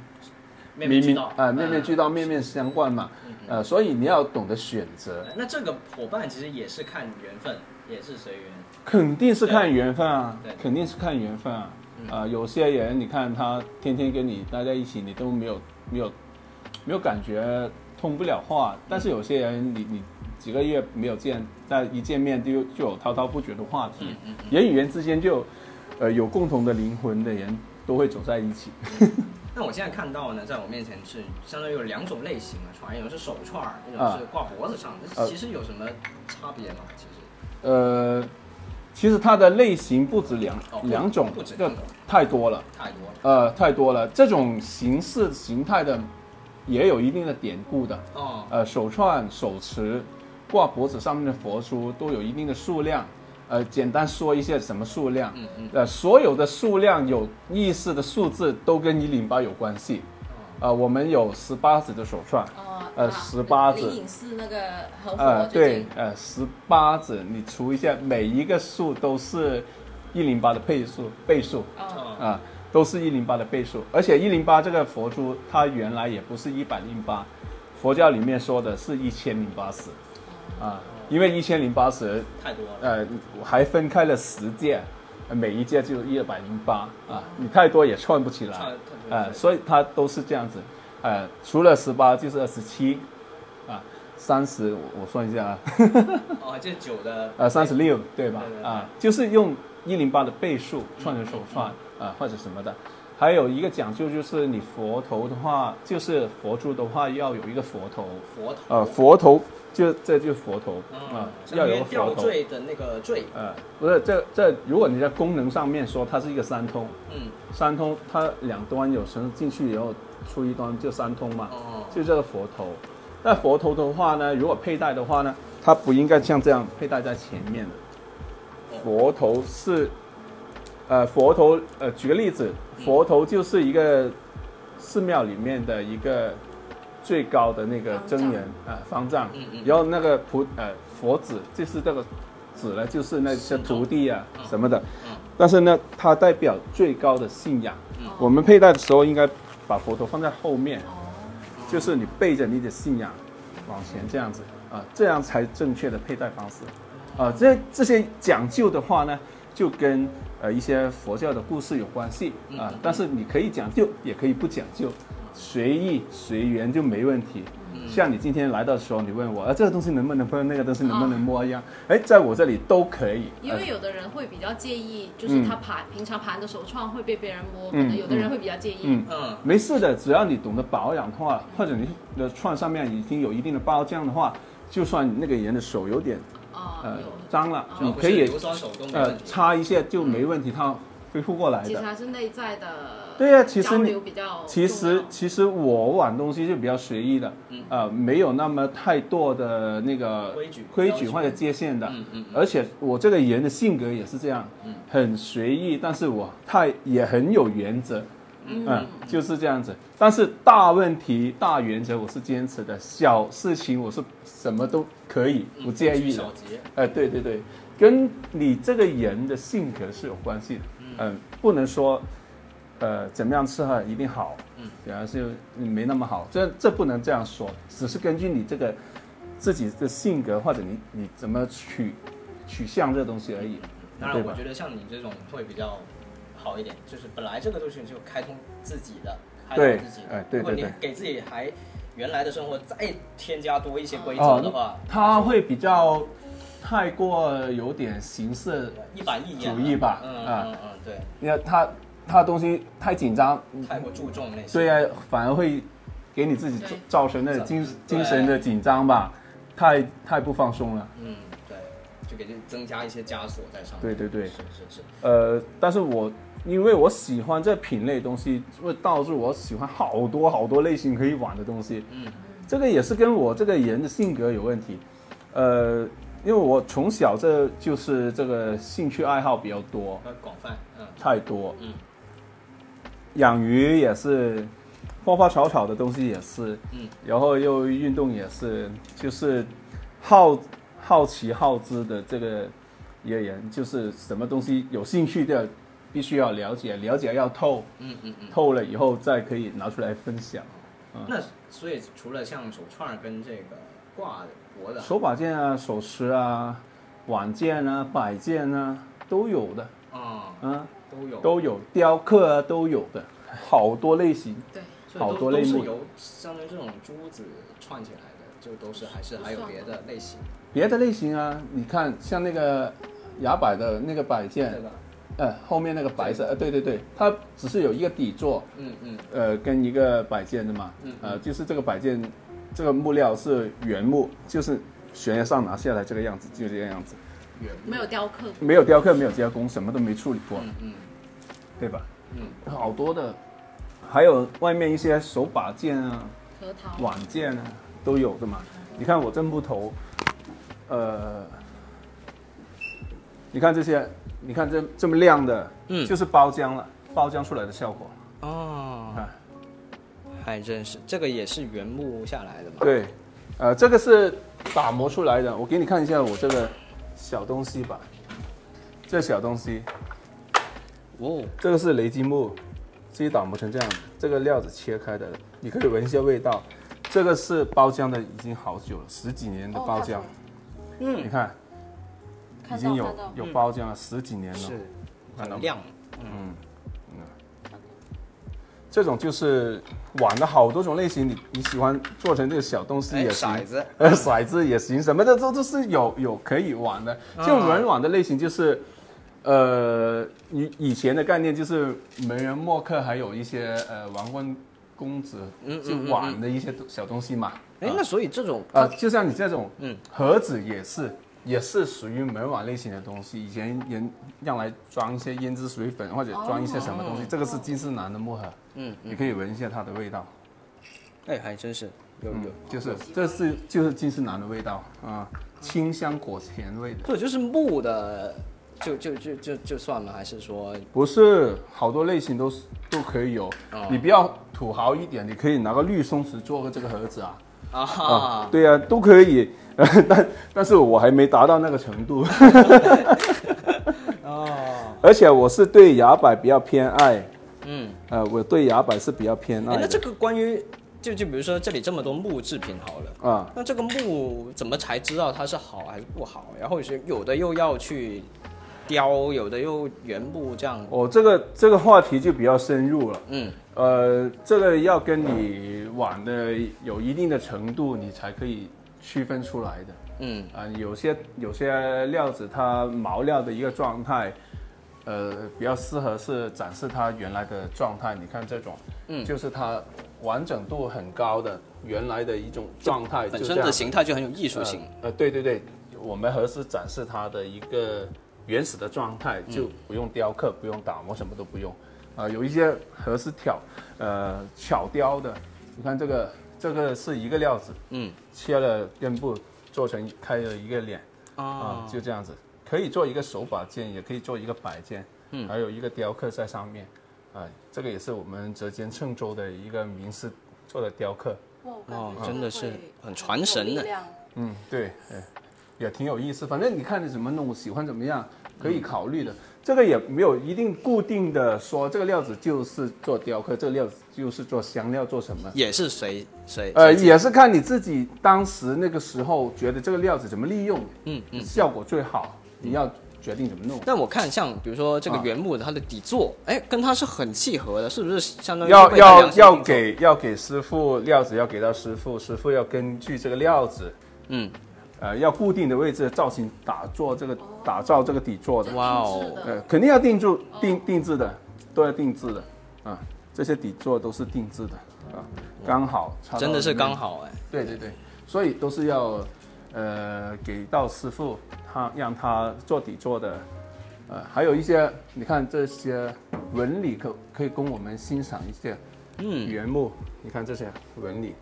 面面俱到啊、面面俱到，嗯面面相关嘛。嗯呃，所以你要懂得选择，那这个伙伴其实也是看缘分，也是随缘。肯定是看缘分啊，肯定是看缘分啊。嗯啊、有些人你看他天天跟你待在一起，你都没有没有没有感觉，通不了话。但是有些人你你几个月没有见，但一见面就就有滔滔不绝的话题，嗯嗯嗯人与人之间就呃有共同的灵魂的人都会走在一起。那我现在看到呢，在我面前是相当于有两种类型的串，一种是手串儿，一啊种是挂脖子上。那呃其实有什么差别吗？其实呃，其实它的类型不止两、哦两种不止，这两种太多了。太多了。呃，太多了。这种形式形态的也有一定的典故的。哦，呃，手串、手持，挂脖子上面的佛珠都有一定的数量。呃，简单说一下什么数量？嗯嗯。呃，所有的数量有意识的数字都跟一零八有关系。呃，我们有十八指的手串，哦，呃啊18指。灵隐寺那个和呃，对，呃，十八指，你除一下，每一个数都是一零八的倍数，倍数。啊、都是一零八的倍数。而且一零八这个佛珠，它原来也不是一百零八，佛教里面说的是一千零八十，啊，因为一千零八十，太多了。呃，还分开了十届，呃每一届就一百零八啊，你太多也串不起来。呃，所以它都是这样子，呃，除了十八就是二十七，啊，三十我我算一下啊，哦，这九的呃，三十六对吧对对？对啊，就是用一零八的倍数串成手串啊，或者什么的。还有一个讲究就是你佛头的话，就是佛珠的话要有一个佛头，佛头，呃，佛头就这就是佛头嗯啊，要有佛吊头。坠的那个坠，呃，不是这这，如果你在功能上面说它是一个三通，嗯，三通它两端有绳进去以后出一端就三通嘛，哦，就这个佛头。那佛头的话呢，如果佩戴的话呢，它不应该像这样佩戴在前面的。佛头是，呃，佛头，呃，举个例子，佛头就是一个寺庙里面的一个最高的那个真人啊、方丈，然后那个菩呃佛子就是这个子呢，就是那些徒弟啊嗯。什么的。嗯，但是呢，它代表最高的信仰。嗯。我们佩戴的时候应该把佛头放在后面，哦，就是你背着你的信仰往前这样子。啊，这样才正确的佩戴方式。啊。这这些讲究的话呢，就跟呃一些佛教的故事有关系。啊嗯。但是你可以讲究，也可以不讲究，随意随缘就没问题。嗯像你今天来到的时候，你问我，啊，这个东西能不能碰，那个东西能不能摸一样，哎，在我这里都可以。呃因为有的人会比较介意，就是他盘平常盘的手串会被别人摸，可能有的人会比较介意。嗯，嗯，没事的，只要你懂得保养的话，或者你的串上面已经有一定的包浆的话，就算那个人的手有点啊，呃有，脏了，你可以呃。擦一下就没问题，它恢复过来的。其实还是内在的对呀其实你比较其实其实我玩东西就比较随意的，嗯呃，没有那么太多的那个规矩规矩或者界限的。嗯嗯嗯而且我这个人的性格也是这样，嗯很随意，但是我太也很有原则。嗯嗯，就是这样子。但是大问题、大原则我是坚持的，小事情我是什么都可以，不介意的小。节，哎、对对对，跟你这个人的性格是有关系的。嗯、不能说，呃，怎么样吃喝一定好，嗯，反而是没那么好，这这不能这样说，只是根据你这个自己的性格或者你你怎么取取向这东西而已。当然，我觉得像你这种会比较好一点，就是本来这个东西就开通自己的，开对通自己的。哎对如果你对对给自己还原来的生活再添加多一些规则的话，它会比较太过有点形式一板一眼主义吧嗯啊嗯嗯，对，你看他他的东西太紧张，太过注重那些。对呀、反而会给你自己对造成那种精精神的紧张吧，太太不放松了。嗯，对，就给你增加一些枷锁在上面。对对对是是是。呃，但是我因为我喜欢这品类东西，会导致我喜欢好多好多类型可以玩的东西。嗯，这个也是跟我这个人的性格有问题。呃，因为我从小这就是这个兴趣爱好比较多，要广泛，嗯太多。嗯养鱼也是，花花草草的东西也是，嗯，然后又运动也是，就是好好奇好知的这个一个人，就是什么东西有兴趣的，必须要了解，了解要透，嗯嗯嗯。透了以后再可以拿出来分享。那所以除了像手串儿跟这个挂手把件啊，手持啊，碗件啊，摆件啊，都有的，啊啊，都有，都有，雕刻啊都有的，好多类型。对，好多类目。都是由相当于这种珠子串起来的，就都是还是还有别的类型，别的类型啊，你看像那个牙摆的那个摆件对，吧？呃，后面那个白色，呃，对对对，它只是有一个底座，嗯嗯。呃，跟一个摆件的嘛，嗯呃，就是这个摆件，这个木料是原木，就是悬崖上拿下来这个样子，就这个样子，原没有雕刻，没有雕刻，没有加工，什么都没处理过，嗯嗯。对吧？嗯，好多的，还有外面一些手把件啊、核桃，碗件啊都有的嘛。你看我这木头，呃，你看这些，你看这这么亮的，嗯。就是包浆了，包浆出来的效果。哦。啊，还真是，这个也是原木下来的嘛？对，呃，这个是打磨出来的，我给你看一下我这个小东西吧。这小东西，哦，这个是雷击木，自己打磨成这样子。这个料子切开的，你可以闻一下味道。这个是包浆的，已经好久了，十几年的包浆。嗯你，看，已看经有有包浆了十几年了。是很亮，这种就是碗的好多种类型，你你喜欢做成这个小东西哎，也行，骰子，呃，骰子也行，什么的都都是有有可以玩的。就啊软碗的类型就是，呃，以以前的概念就是文人墨客，还有一些呃王冠公子就碗的一些小东西嘛。哎，那所以这种啊，就像你这种，嗯，盒子也是，也是属于门碗类型的东西。以前人用来装一些胭脂水粉或者装一些什么东西，这个是金丝楠的木盒，嗯你可以闻一下它的味道。哎，还真是有有，就是这是就是金丝楠的味道啊，清香果甜味的。这就是木的，就就就就就算了，还是说不是，好多类型都是都可以有。哦你比较土豪一点，你可以拿个绿松石做个这个盒子啊。啊哈，对啊，都可以。呃，但但是我还没达到那个程度。哦，而且我是对牙摆比较偏爱，嗯，呃，我对牙摆是比较偏爱那这个关于就就比如说这里这么多木制品好了。啊，那这个木怎么才知道它是好还是不好？然后是有的又要去雕，有的又原木这样。哦，这个这个话题就比较深入了。嗯，呃，这个要跟你玩的有一定的程度，你才可以区分出来的。嗯，啊、有些有些料子它毛料的一个状态，呃，比较适合是展示它原来的状态。你看这种，嗯就是它完整度很高的原来的一种状态，本身的形态就很有艺术性。呃。呃，对对对，我们合适展示它的一个原始的状态，嗯就不用雕刻，不用打磨，什么都不用。啊、有一些合适挑，呃，巧雕的，你看这个，这个是一个料子，嗯。切了根部，做成开了一个脸。啊。啊，，就这样子，可以做一个手把件，也可以做一个摆件，嗯。还有一个雕刻在上面，啊，这个也是我们浙江嵊州的一个名师做的雕刻，哦真的是很传神的。嗯，对，哎，也挺有意思，反正你看你怎么弄，喜欢怎么样，可以考虑的。这个也没有一定固定的说，这个料子就是做雕刻，这个料子就是做香料，做什么？也是随谁呃，也是看你自己当时那个时候觉得这个料子怎么利用，嗯嗯。效果最好，你要决定怎么弄。但我看像比如说这个啊原木的它的底座，哎，跟它是很契合的，是不是相当于要要要给要给师傅料子要给到师傅，师傅要根据这个料子，嗯，呃，要固定的位置造型打做这个打造这个底座的，哇哦。呃，肯定要定住定定制的，都要定制的啊，这些底座都是定制的啊，刚好真的是刚，好。哎。对对对，所以都是要呃给到师傅他让他做底座的。呃，还有一些，你看这些纹理可可以供我们欣赏一些，嗯，原木，你看这些纹理，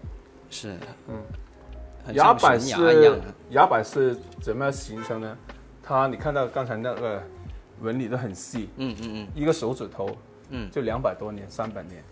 是，嗯。很崖摆像悬崖一样是的。崖摆是怎么样形成呢？它你看到刚才那个纹理都很细，嗯嗯嗯，一个手指头，嗯。就两百多年、三百年，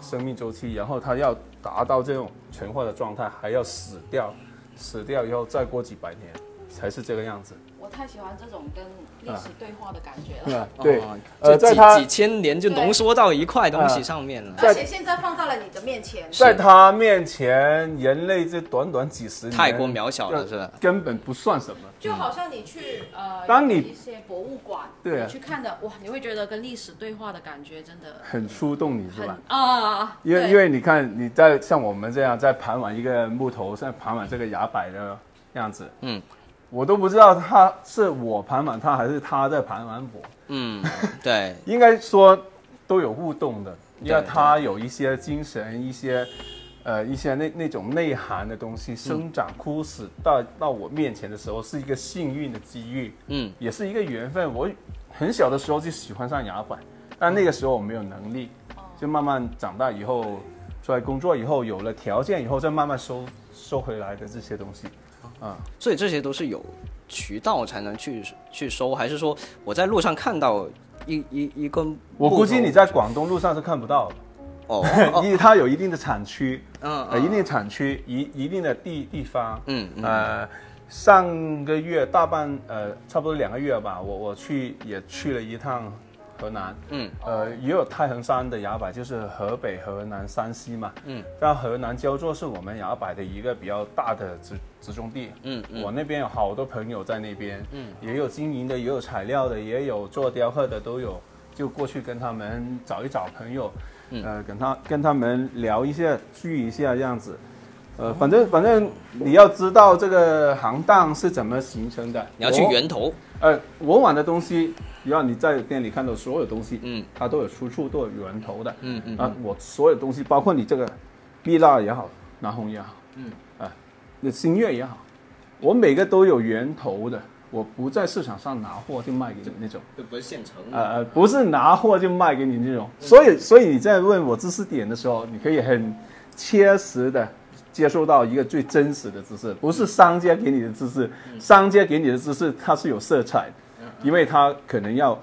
生命周期，然后它要达到这种全化的状态，还要死掉，死掉以后再过几百年才是这个样子，我太喜欢这种跟历史对话的感觉了。是吧？对哦，呃，在它几千年就浓缩到一块东西上面了。而且现在放在了你的面前，在他面前，人类这短短几十年太过渺小了，是吧？根本不算什么。就好像你去呃，当你一些博物馆，对啊你去看的哇，你会觉得跟历史对话的感觉真的很触动你是吧？啊，因为因为你看你在像我们这样在盘完一个木头，在盘完这个崖摆的样子，嗯，我都不知道他是我盘满他还是他在盘满我，嗯，对，应该说都有互动的，因为他有一些精神，一些呃一些那那种内涵的东西生长枯死到到我面前的时候，是一个幸运的机遇，嗯，也是一个缘分。我很小的时候就喜欢上牙板，但那个时候我没有能力，就慢慢长大以后，出来工作以后有了条件以后，再慢慢收收回来的这些东西。啊。所以这些都是有渠道才能去去收，还是说我在路上看到一一一根？我估计你在广东路上是看不到的，哦，哦因为它有一定的产区，嗯呃，一定产区，一一定的地地方，嗯嗯呃，上个月大半呃，差不多两个月吧，我我去也去了一趟河南，嗯。呃，也有太行山的崖柏，就是河北、河南、山西嘛，嗯，但河南焦作是我们崖柏的一个比较大的集集中地，嗯嗯。我那边有好多朋友在那边，嗯，也有经营的，也有材料的，也有做雕刻的，都有，就过去跟他们找一找朋友，嗯。呃，跟他跟他们聊一下，聚一下这样子。呃，反正反正你要知道这个行当是怎么形成的。你要去源头，呃，我玩的东西，只要你在店里看到所有东西，嗯。它都有出处，都有源头的。嗯嗯啊，我所有东西，包括你这个蜜蜡也好，南红也好，嗯，啊，那星月也好，我每个都有源头的，我不在市场上拿货就卖给你那种。这不是现成呃呃，不是拿货就卖给你那种，所以所以你在问我知识点的时候，你可以很切实的接受到一个最真实的知识，不是商家给你的知识，商家给你的知识它是有色彩的，因为它可能要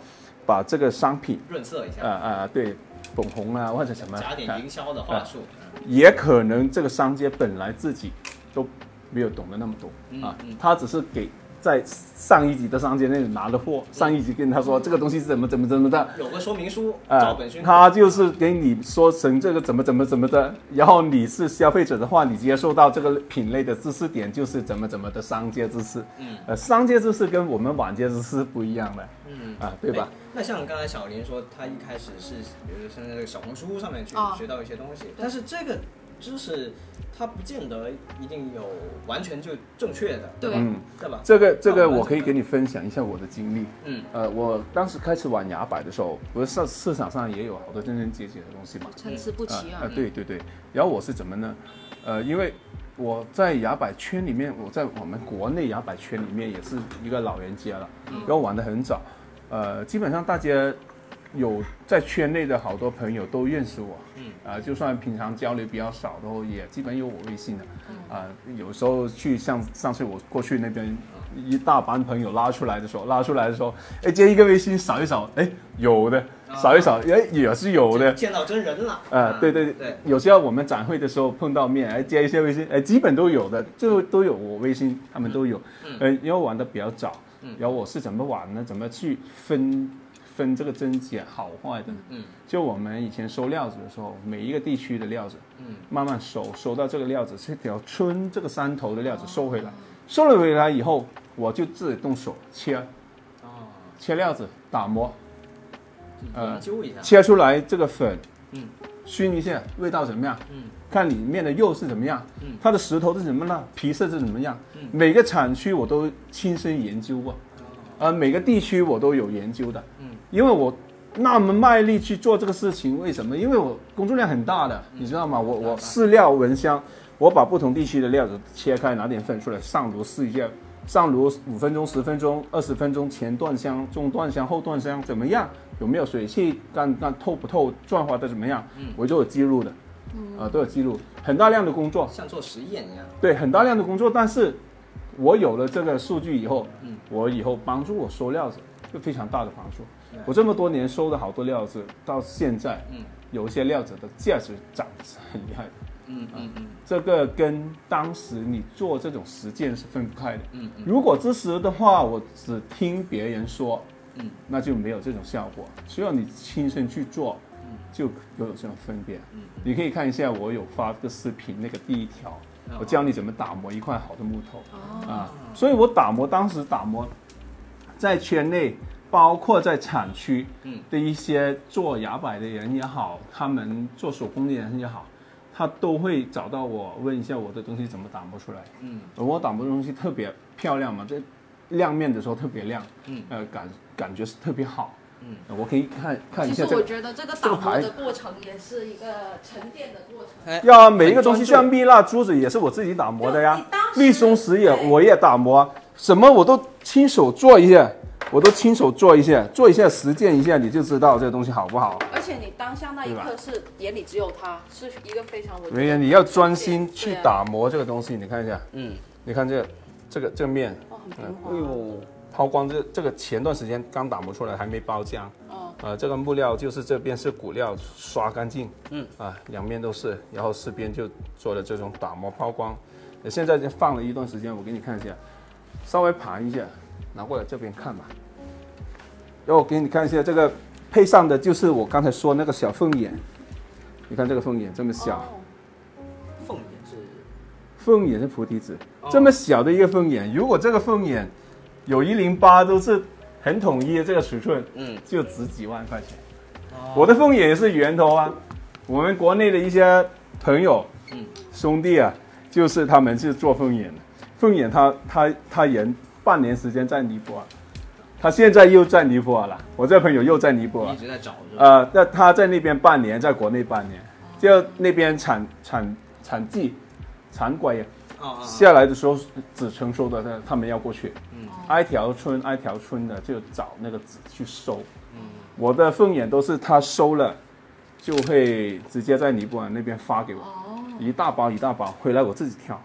把这个商品，润色一下，啊啊、对，捧红啊或者什么，加点营销的话术，也可能这个商家本来自己都没有懂得那么多啊他只是给在上一级的商家那里拿的货，上一级跟他说这个东西是怎么怎么怎么的，有个说明书，啊、照本宣科。他就是给你说成这个怎么怎么怎么的，然后你是消费者的话，你接受到这个品类的知识点就是怎么怎么的商界知识，嗯，呃，商界知识跟我们晚界知识不一样的，嗯啊，对吧？哎？那像刚才小林说，他一开始是，比如说像那个小红书上面去哦。学到一些东西，但是这个知识它不见得一定有完全就正确的，对吧？嗯，对吧？这个这个我可以给你分享一下我的经历。嗯呃，我当时开始玩牙摆的时候，不是市市场上也有好多真真切切的东西嘛，参差不齐啊啊，。对对对。然后我是怎么呢？呃，因为我在牙摆圈里面，我在我们国内牙摆圈里面也是一个老人家了，然后玩的很早，呃，基本上大家有在圈内的好多朋友都认识我，嗯，啊、就算平常交流比较少的话，也基本有我微信的，啊、有时候去像上次我过去那边。一大班朋友拉出来的时候，拉出来的时候，哎，接一个微信扫一扫，哎，有的，扫一扫，哎，也是有的，见到真人了，呃，对对对，有时候我们展会的时候碰到面，哎，接一些微信，哎，基本都有的，就都有我微信，他们都有，嗯。呃，因为玩的比较早，嗯。然后我是怎么玩呢？怎么去分分这个真假好坏的？嗯。就我们以前收料子的时候，每一个地区的料子，嗯。慢慢收，收到这个料子，是条村这个山头的料子收回来，收了回来以后，我就自己动手切，哦，切料子，打磨，呃切出来这个粉，嗯，熏一下，味道怎么样？嗯，看里面的肉是怎么样，嗯？它的石头是怎么样，皮色是怎么样，嗯？每个产区我都亲身研究过，呃，每个地区我都有研究的，嗯，因为我那么卖力去做这个事情，为什么？因为我工作量很大的，你知道吗？我我饲料蚊香，我把不同地区的料子切开，拿点粉出来上炉试一下。上炉五分钟、十分钟、二十分钟，前段香、中段香、后段香怎么样？有没有水汽？干干透不透？转化的怎么样？嗯我都有记录的，啊、都有记录，很大量的工作。像做实验一样，对，很大量的工作，但是我有了这个数据以后，嗯我以后帮助我收料子，就非常大的帮助对。我这么多年收的好多料子，到现在嗯有一些料子的价值涨得是很厉害的。嗯嗯嗯这个跟当时你做这种实践是分不开的。嗯嗯如果这时的话，我只听别人说，嗯，那就没有这种效果。需要你亲身去做，就有这种分别。嗯你可以看一下我有发个视频，那个第一条，哦我教你怎么打磨一块好的木头。哦，啊，所以我打磨当时打磨，在圈内，包括在产区嗯的一些做牙摆的人也好，他们做手工的人也好，他都会找到我，问一下我的东西怎么打磨出来。嗯我打磨的东西特别漂亮嘛，这亮面的时候特别亮，嗯呃，感感觉是特别好。嗯呃，我可以看看一其下这个。实我觉得这个打磨的过程也是一个沉淀的过程。哎要啊，每一个东西像蜜蜡珠子也是我自己打磨的呀就你当，时密松石也我也打磨，什么我都亲手做一下，我都亲手做一下，做一下实践一下，你就知道这个东西好不好。而且你当下那一刻是眼里只有它，是一个非常稳定的所以你要专心去打磨这个东西。你看一下，嗯你看这这个这个面，哦，很嗯平，滑。哎呦，抛光这这个前段时间刚打磨出来，还没包浆。哦，呃，这个木料就是这边是骨料，刷干净，嗯，啊，两面都是，然后四边就做了这种打磨抛光。呃现在就放了一段时间，我给你看一下，稍微盘一下，拿过来这边看吧。然后我给你看一下这个配上的就是我刚才说那个小凤眼，你看这个凤眼这么小，哦凤眼是凤眼是菩提子，哦这么小的一个凤眼，如果这个凤眼有一零八都是很统一的这个尺寸，嗯，就值几万块钱。哦我的凤眼也是源头啊，我们国内的一些朋友、嗯兄弟啊，就是他们是做凤眼的。凤眼他他他研半年时间在尼泊尔，他现在又在尼泊尔了。我这朋友又在尼泊尔一，直在找？呃，那他在那边半年，在国内半年，就那边产产产季产鬼下来的时候籽成熟的，他他们要过去，嗯挨条村挨条村的就找那个籽去收。嗯我的凤眼都是他收了，就会直接在尼泊尔那边发给我，哦，一大包一大包，回来我自己挑，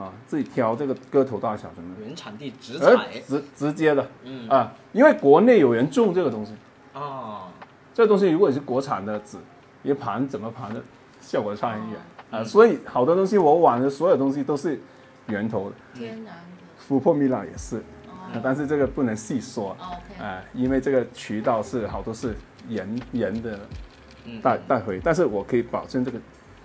啊，自己挑这个个头大小什么的，原产地直而采，直直接的。嗯。啊，因为国内有人种这个东西，啊，这个东西如果你是国产的籽，一盘怎么盘的效果差很远。嗯啊，所以好多东西我玩的所有东西都是源头的，天然的。琥珀蜜蜡也是，但是这个不能细说。哦，OK。啊、因为这个渠道是好多是人人的嗯带带回，但是我可以保证这个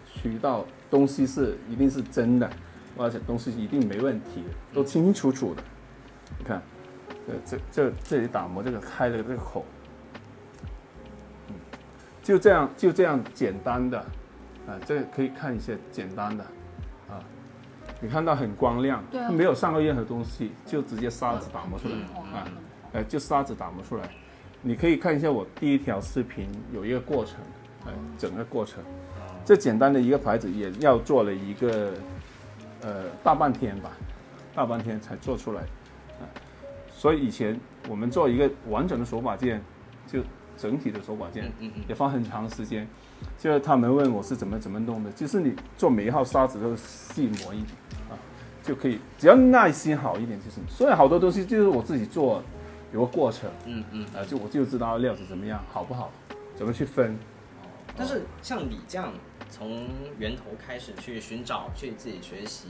渠道东西是一定是真的，而且东西一定没问题，都清清楚楚的。你看，这这这这里打磨这个开的这个口，嗯，就这样就这样简单的，啊、这可以看一些简单的，啊，你看到很光亮，对啊它没有上过任何东西，就直接砂子打磨出来，嗯啊。呃，就砂子打磨出来。你可以看一下我第一条视频有一个过程，哎，整个过程。这简单的一个牌子也要做了一个呃大半天吧，大半天才做出来。啊所以以前我们做一个完整的手把件，就整体的手把件也放很长时间。就是他们问我是怎么怎么弄的，就是你做每一号砂纸都细磨一点啊，就可以，只要耐心好一点就行。所以好多东西就是我自己做，有个过程。嗯嗯。啊，就我就知道料子怎么样，好不好，怎么去分。但是像你这样从源头开始去寻找、去自己学习，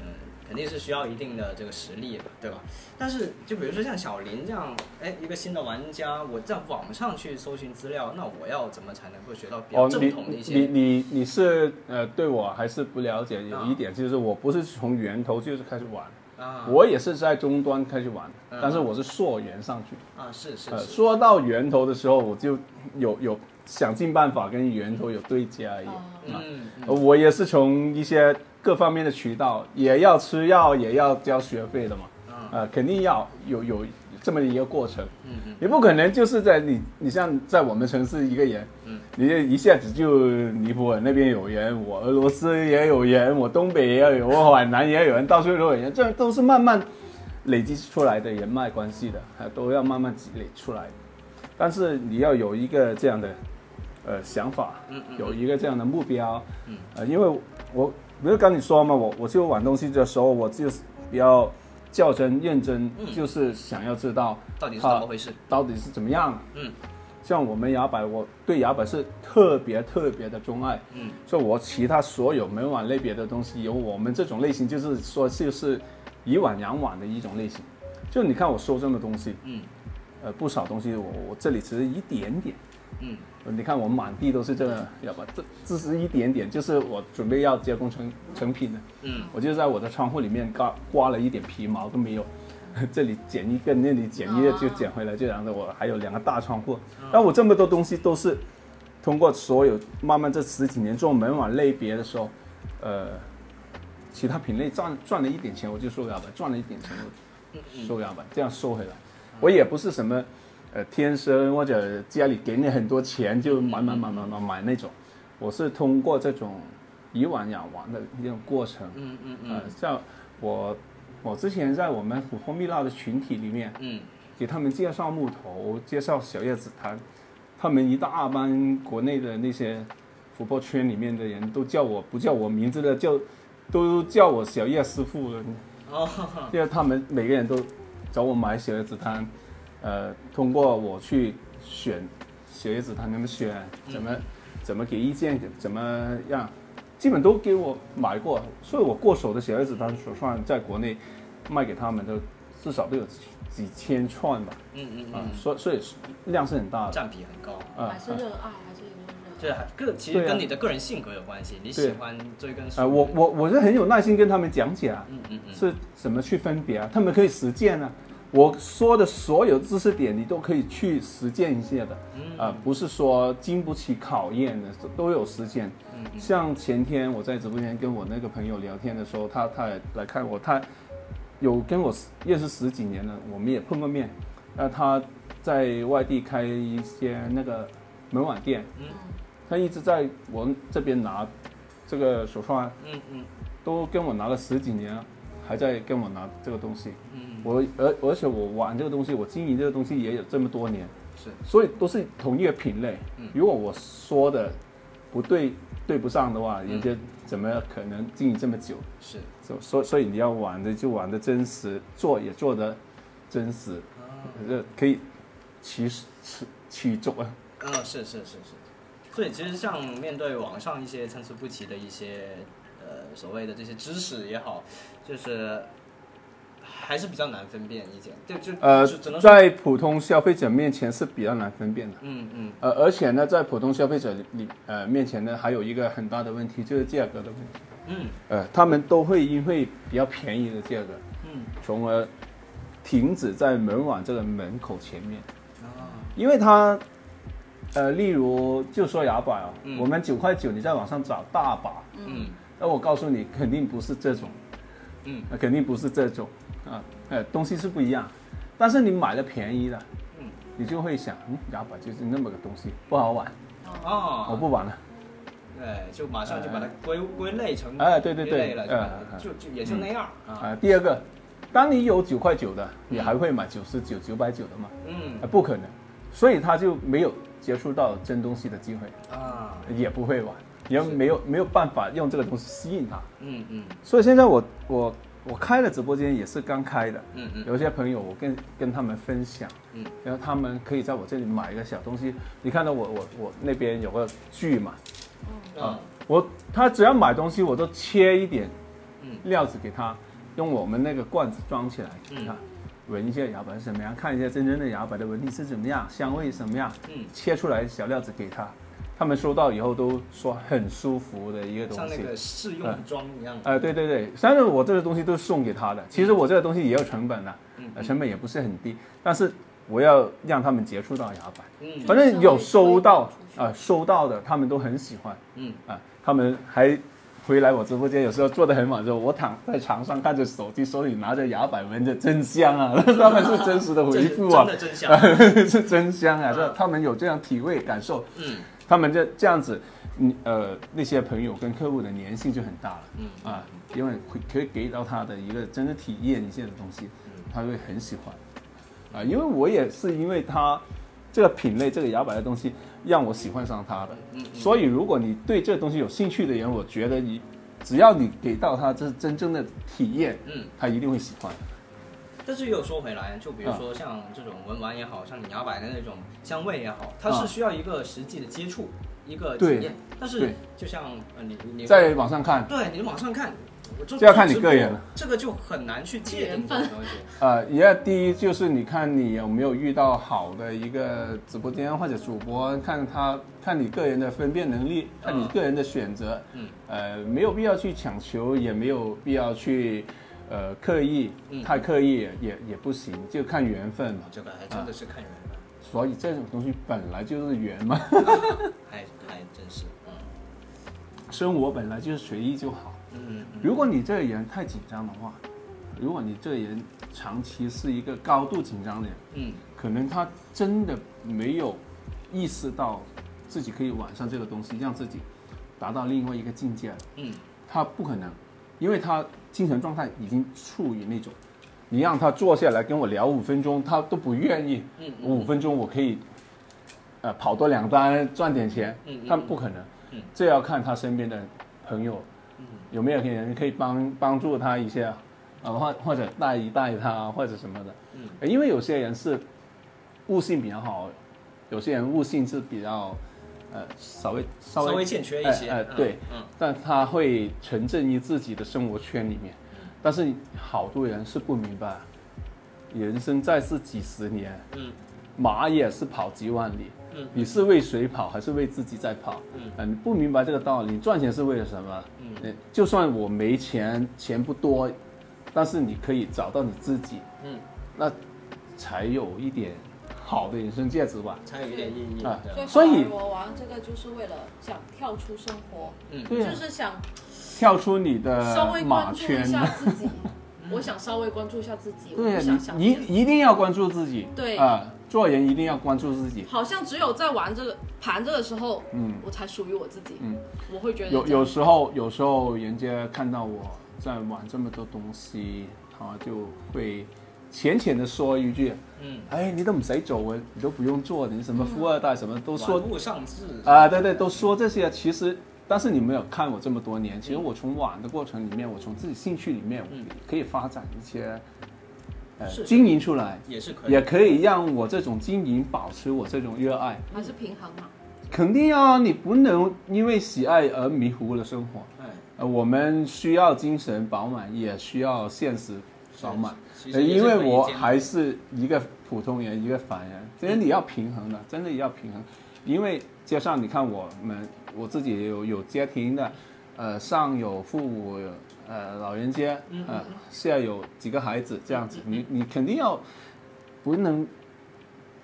嗯，肯定是需要一定的这个实力的，对吧？但是就比如说像小林这样，哎，一个新的玩家，我在网上去搜寻资料，那我要怎么才能够学到比较哦，正你统的一些？你你你是呃对我还是不了解？有啊一点就是我不是从源头就是开始玩，啊，我也是在终端开始玩，嗯但是我是溯源上去。啊是是呃，是，说到源头的时候，我就有有想尽办法跟源头有对接而已。哦嗯呃我也是从一些各方面的渠道，也要吃药，也要交学费的嘛。啊呃，肯定要有有这么一个过程。嗯嗯也不可能就是在你你像在我们城市一个人，嗯，你一下子就尼泊尔那边有人，我俄罗斯也有人，我东北也要有，我皖南也要有人，到处都有人，这都是慢慢累积出来的人脉关系的，还都要慢慢积累出来。但是你要有一个这样的呃想法，嗯嗯有一个这样的目标，嗯，呃，因为我不是跟你说嘛，我我就玩东西的时候，我就是比较较真认真，嗯。就是想要知道到底是怎么回事？到底是怎么样。嗯。像我们摇摆，我对摇摆是特别特别的钟爱，嗯。所以我其他所有门碗类别的东西，有我们这种类型，就是说就是以碗养碗的一种类型。就你看我收这么东西，嗯。呃，不少东西我我这里只是一点点，嗯。呃你看我满地都是这个要吧，这这是一点点，就是我准备要加工成成品的，嗯。我就在我的窗户里面刮刮了一点皮毛都没有，这里剪一个，那里剪一个就剪回来，这样的我还有两个大窗户。那我这么多东西都是通过所有慢慢这十几年做门碗类别的时候，呃，其他品类赚赚了一点钱我就收摇摆，赚了一点钱我收摇摆，这样收回来。我也不是什么呃天生或者家里给你很多钱就买买买买买买那种，我是通过这种以网养网的一种过程。嗯嗯呃嗯，像我，我之前在我们琥珀蜜蜡的群体里面，嗯。给他们介绍木头，介绍小叶紫檀，他们一大帮国内的那些琥珀圈里面的人都叫我不叫我名字的，叫都叫我小叶师傅了。哦，因为他们每个人都找我买小叶子汤，呃，通过我去选小叶子汤，他们选怎么、怎么给意见，怎么样，基本都给我买过，所以我过手的小叶子他手串在国内卖给他们的至少都有几几千串吧，嗯嗯啊、嗯，所以所以量是很大的，占比很高。啊、还是热爱，还是一个热爱。这还个其实跟你的个人性格有关系，你喜欢追根溯呃，源。我我我是很有耐心跟他们讲解啊，嗯嗯嗯，是怎么去分别啊？他们可以实践啊。我说的所有知识点，你都可以去实践一下的，嗯。啊、不是说经不起考验的，都有实践。像前天我在直播间跟我那个朋友聊天的时候，他他也来看我，他有跟我认识十几年了，我们也碰过面。那他在外地开一些那个门网店，嗯。他一直在我这边拿这个手串，嗯嗯。都跟我拿了十几年了，还在跟我拿这个东西。嗯，我而而且我玩这个东西，我经营这个东西也有这么多年，是所以都是同一个品类嗯。如果我说的不对对不上的话，嗯人家怎么可能经营这么久？是。所所所以你要玩的就玩的真实，做也做的真实，啊这可以起起起走啊。嗯，是是是是，所以其实像面对网上一些参差不齐的一些呃所谓的这些知识也好，就是还是比较难分辨一点，就，就呃只只能，在普通消费者面前是比较难分辨的。嗯嗯呃，而且呢，在普通消费者里呃面前呢，还有一个很大的问题，就是价格的问题。嗯呃，他们都会因为比较便宜的价格，嗯从而停止在门网这个门口前面，啊因为他，呃，例如就说牙板哦，嗯我们九块九，你在网上找大把，嗯那我告诉你，肯定不是这种，嗯。那肯定不是这种啊，呃，东西是不一样，但是你买了便宜的，嗯你就会想，嗯，牙板就是那么个东西，不好玩，哦。我哦，不玩了。对，就马上就把它归归类成哎对对对就就就也就那样啊，啊，第二个，当你有九块九的，你还会买九十九、九百九的吗？嗯。啊，不可能，所以他就没有接触到真东西的机会，啊。也不会玩，也没有没有办法用这个东西吸引他。嗯嗯。所以现在我我我开了直播间也是刚开的，嗯嗯。有一些朋友我跟跟他们分享，嗯，然后他们可以在我这里买一个小东西。你看到我我我那边有个锯嘛，嗯。啊，我他只要买东西，我都切一点嗯。料子给他，用我们那个罐子装起来给他嗯，闻一下牙白是怎么样，看一下真正的牙白的纹理是怎么样，香味什么样，嗯，切出来小料子给他，他们收到以后都说很舒服的一个东西。像那个试用装一样，呃，对对对，虽然我这个东西都是送给他的，其实我这个东西也有成本的，嗯呃，成本也不是很低，但是我要让他们接触到牙板，嗯。反正有收到啊、收到的他们都很喜欢。嗯。啊，他们还回来我直播间，有时候坐得很晚之后，我躺在床上看着手机，手里拿着牙板，闻着真香啊！他们是真实的回复啊。真，的真香，是真香啊！嗯。这他们有这样体味感受，嗯他们这这样子，你呃，那些朋友跟客户的粘性就很大了嗯啊，因为会可以给到他的一个真的体验一些的东西，嗯他会很喜欢啊，因为我也是因为他这个品类这个摇摆的东西让我喜欢上他的。嗯嗯所以，如果你对这个东西有兴趣的人，我觉得你只要你给到他这是真正的体验，嗯。他一定会喜欢。但是又说回来，就比如啊说像这种文玩也好像你牙摆的那种香味也好，它啊是需要一个实际的接触，一个体验。但是就像呃你你在网上看，对你网上看，我就就要看你个人了，这个就很难去界定这种东西。呃，也要第一就是你看你有没有遇到好的一个直播间或者主播，看他看你个人的分辨能力，看你个人的选择，嗯呃，没有必要去强求，也没有必要去呃刻意嗯，太刻意也也也不行，就看缘分嘛。这个还真的是看缘分，所以这种东西本来就是缘嘛，还还真是，嗯。生活本来就是随意就好。嗯嗯。如果你这个人太紧张的话，如果你这个人长期是一个高度紧张的人，嗯。可能他真的没有意识到自己可以晚上这个东西，让自己达到另外一个境界。嗯。他不可能，因为他精神状态已经处于那种，你让他坐下来跟我聊五分钟，他都不愿意。嗯五分钟我可以，呃，跑多两单赚点钱，嗯嗯他不可能。嗯这要看他身边的朋友嗯有没有人可以帮帮助他一下，啊，或或者带一带他或者什么的。嗯呃，因为有些人是悟性比较好，有些人悟性是比较呃稍微稍微欠缺一些，嗯哎哎对，嗯。但他会沉浸于自己的生活圈里面。但是好多人是不明白，人生在世几十年，嗯。马也是跑几万里，嗯。你是为谁跑，还是为自己在跑？嗯。啊，你不明白这个道理，你赚钱是为了什么？嗯。呃，就算我没钱，钱不多，但是你可以找到你自己，嗯，那才有一点好的人生价值吧。才有一点意义啊所以我玩这个就是为了想跳出生活，嗯对啊就是想跳出你的稍微马关注一圈，下自己。我想稍微关注一下自己，对想想你一一定要关注自己，对啊，做人一定要关注自己。好像只有在玩这个盘这个时候，嗯，我才属于我自己。嗯，我会觉得有有时候，有时候人家看到我在玩这么多东西，啊，就会浅浅的说一句，嗯，哎，你都唔使做啊，你都不用做，你什么富二代什么都说玩物丧志啊，对对，都说这些。其实，但是你没有看我这么多年，其实我从玩的过程里面，我从自己兴趣里面，嗯可以发展一些，呃，经营出来，也是可以，也可以让我这种经营保持我这种热爱。还是平衡嘛。肯定啊，你不能因为喜爱而迷糊了生活。哎，呃，我们需要精神饱满，也需要现实饱满。因为我还是一个普通人，一个凡人，所以你要平衡的，真的要平衡。因为加上你看我们，我自己也有有家庭的，呃，上有父母，有呃老人家，嗯呃，下有几个孩子，这样子，你你肯定要不能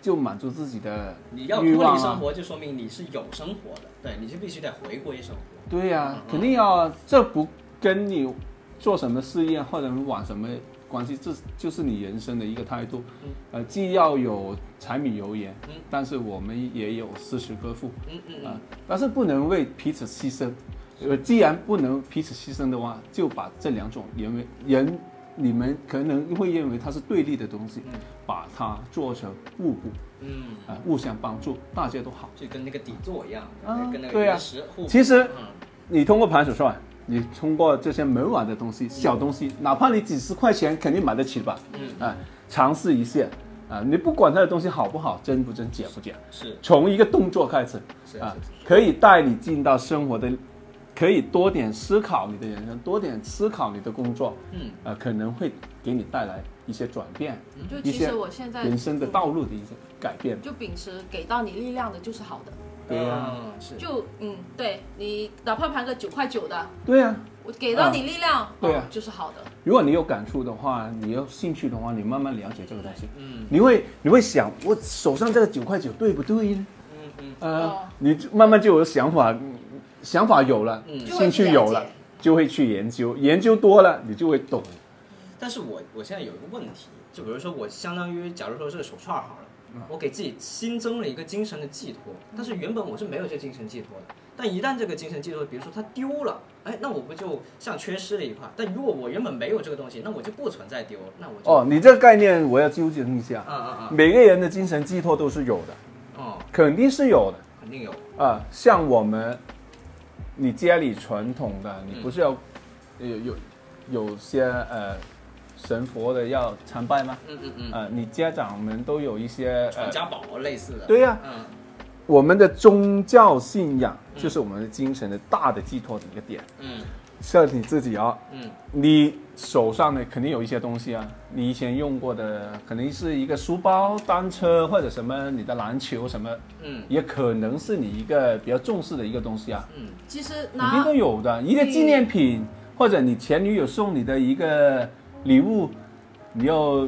就满足自己的你要脱离生。活，就说明你是有生活的，对，你就必须得回归生活。对呀、嗯肯定要啊，这不跟你做什么事业或者往什么关系，这就是你人生的一个态度。嗯呃，既要有柴米油盐，嗯但是我们也有诗词歌赋嗯嗯啊、嗯，但是不能为彼此牺牲。呃，既然不能彼此牺牲的话，就把这两种人为人你们可能会认为它是对立的东西，嗯把它做成互补嗯，啊、互相帮助，大家都好。就跟那个底座一样，啊跟那个对啊。其实嗯你通过盘手算，你通过这些门碗的东西、小东西，哪怕你几十块钱，肯定买得起吧？嗯。啊，尝试一下。啊，你不管它的东西好不好、真不真、假不假，是。从一个动作开始。啊可以带你进到生活的，可以多点思考你的人生，多点思考你的工作，嗯。啊，可能会给你带来一些转变，就其实我现在人生的道路的一些改变。就秉持给到你力量的就是好的。对呀。嗯是。就嗯，对你哪怕盘个九块九的，对呀、我给到你力量，对啊哦就是好的。如果你有感触的话，你有兴趣的话，你慢慢了解这个东西，嗯。你会你会想，我手上这个九块九对不对呢？嗯嗯。呃，哦。你慢慢就有想法，嗯想法有了，嗯。兴趣有了就会去研究，研究多了，你就会懂。但是我我现在有一个问题，就比如说我相当于，假如说这个手串好了，我给自己新增了一个精神的寄托，但是原本我是没有这精神寄托的。但一旦这个精神寄托，比如说它丢了，哎，那我不就像缺失了一块？但如果我原本没有这个东西，那我就不存在丢，那我就哦，你这个概念我要纠正一下，啊啊啊，每个人的精神寄托都是有的，哦，肯定是有的肯定有，啊、像我们，你家里传统的，你不是要有有有些呃神佛的要参拜吗？嗯嗯嗯，呃，你家长们都有一些家宝类似的，对呀。嗯。我们的宗教信仰就是我们的精神的大的寄托的一个点。嗯。像你自己啊，嗯。你手上呢肯定有一些东西啊，你以前用过的，可能是一个书包、单车或者什么，你的篮球什么，嗯。也可能是你一个比较重视的一个东西啊，嗯。其实肯定都有的，一个纪念品，或者你前女友送你的一个礼物，你要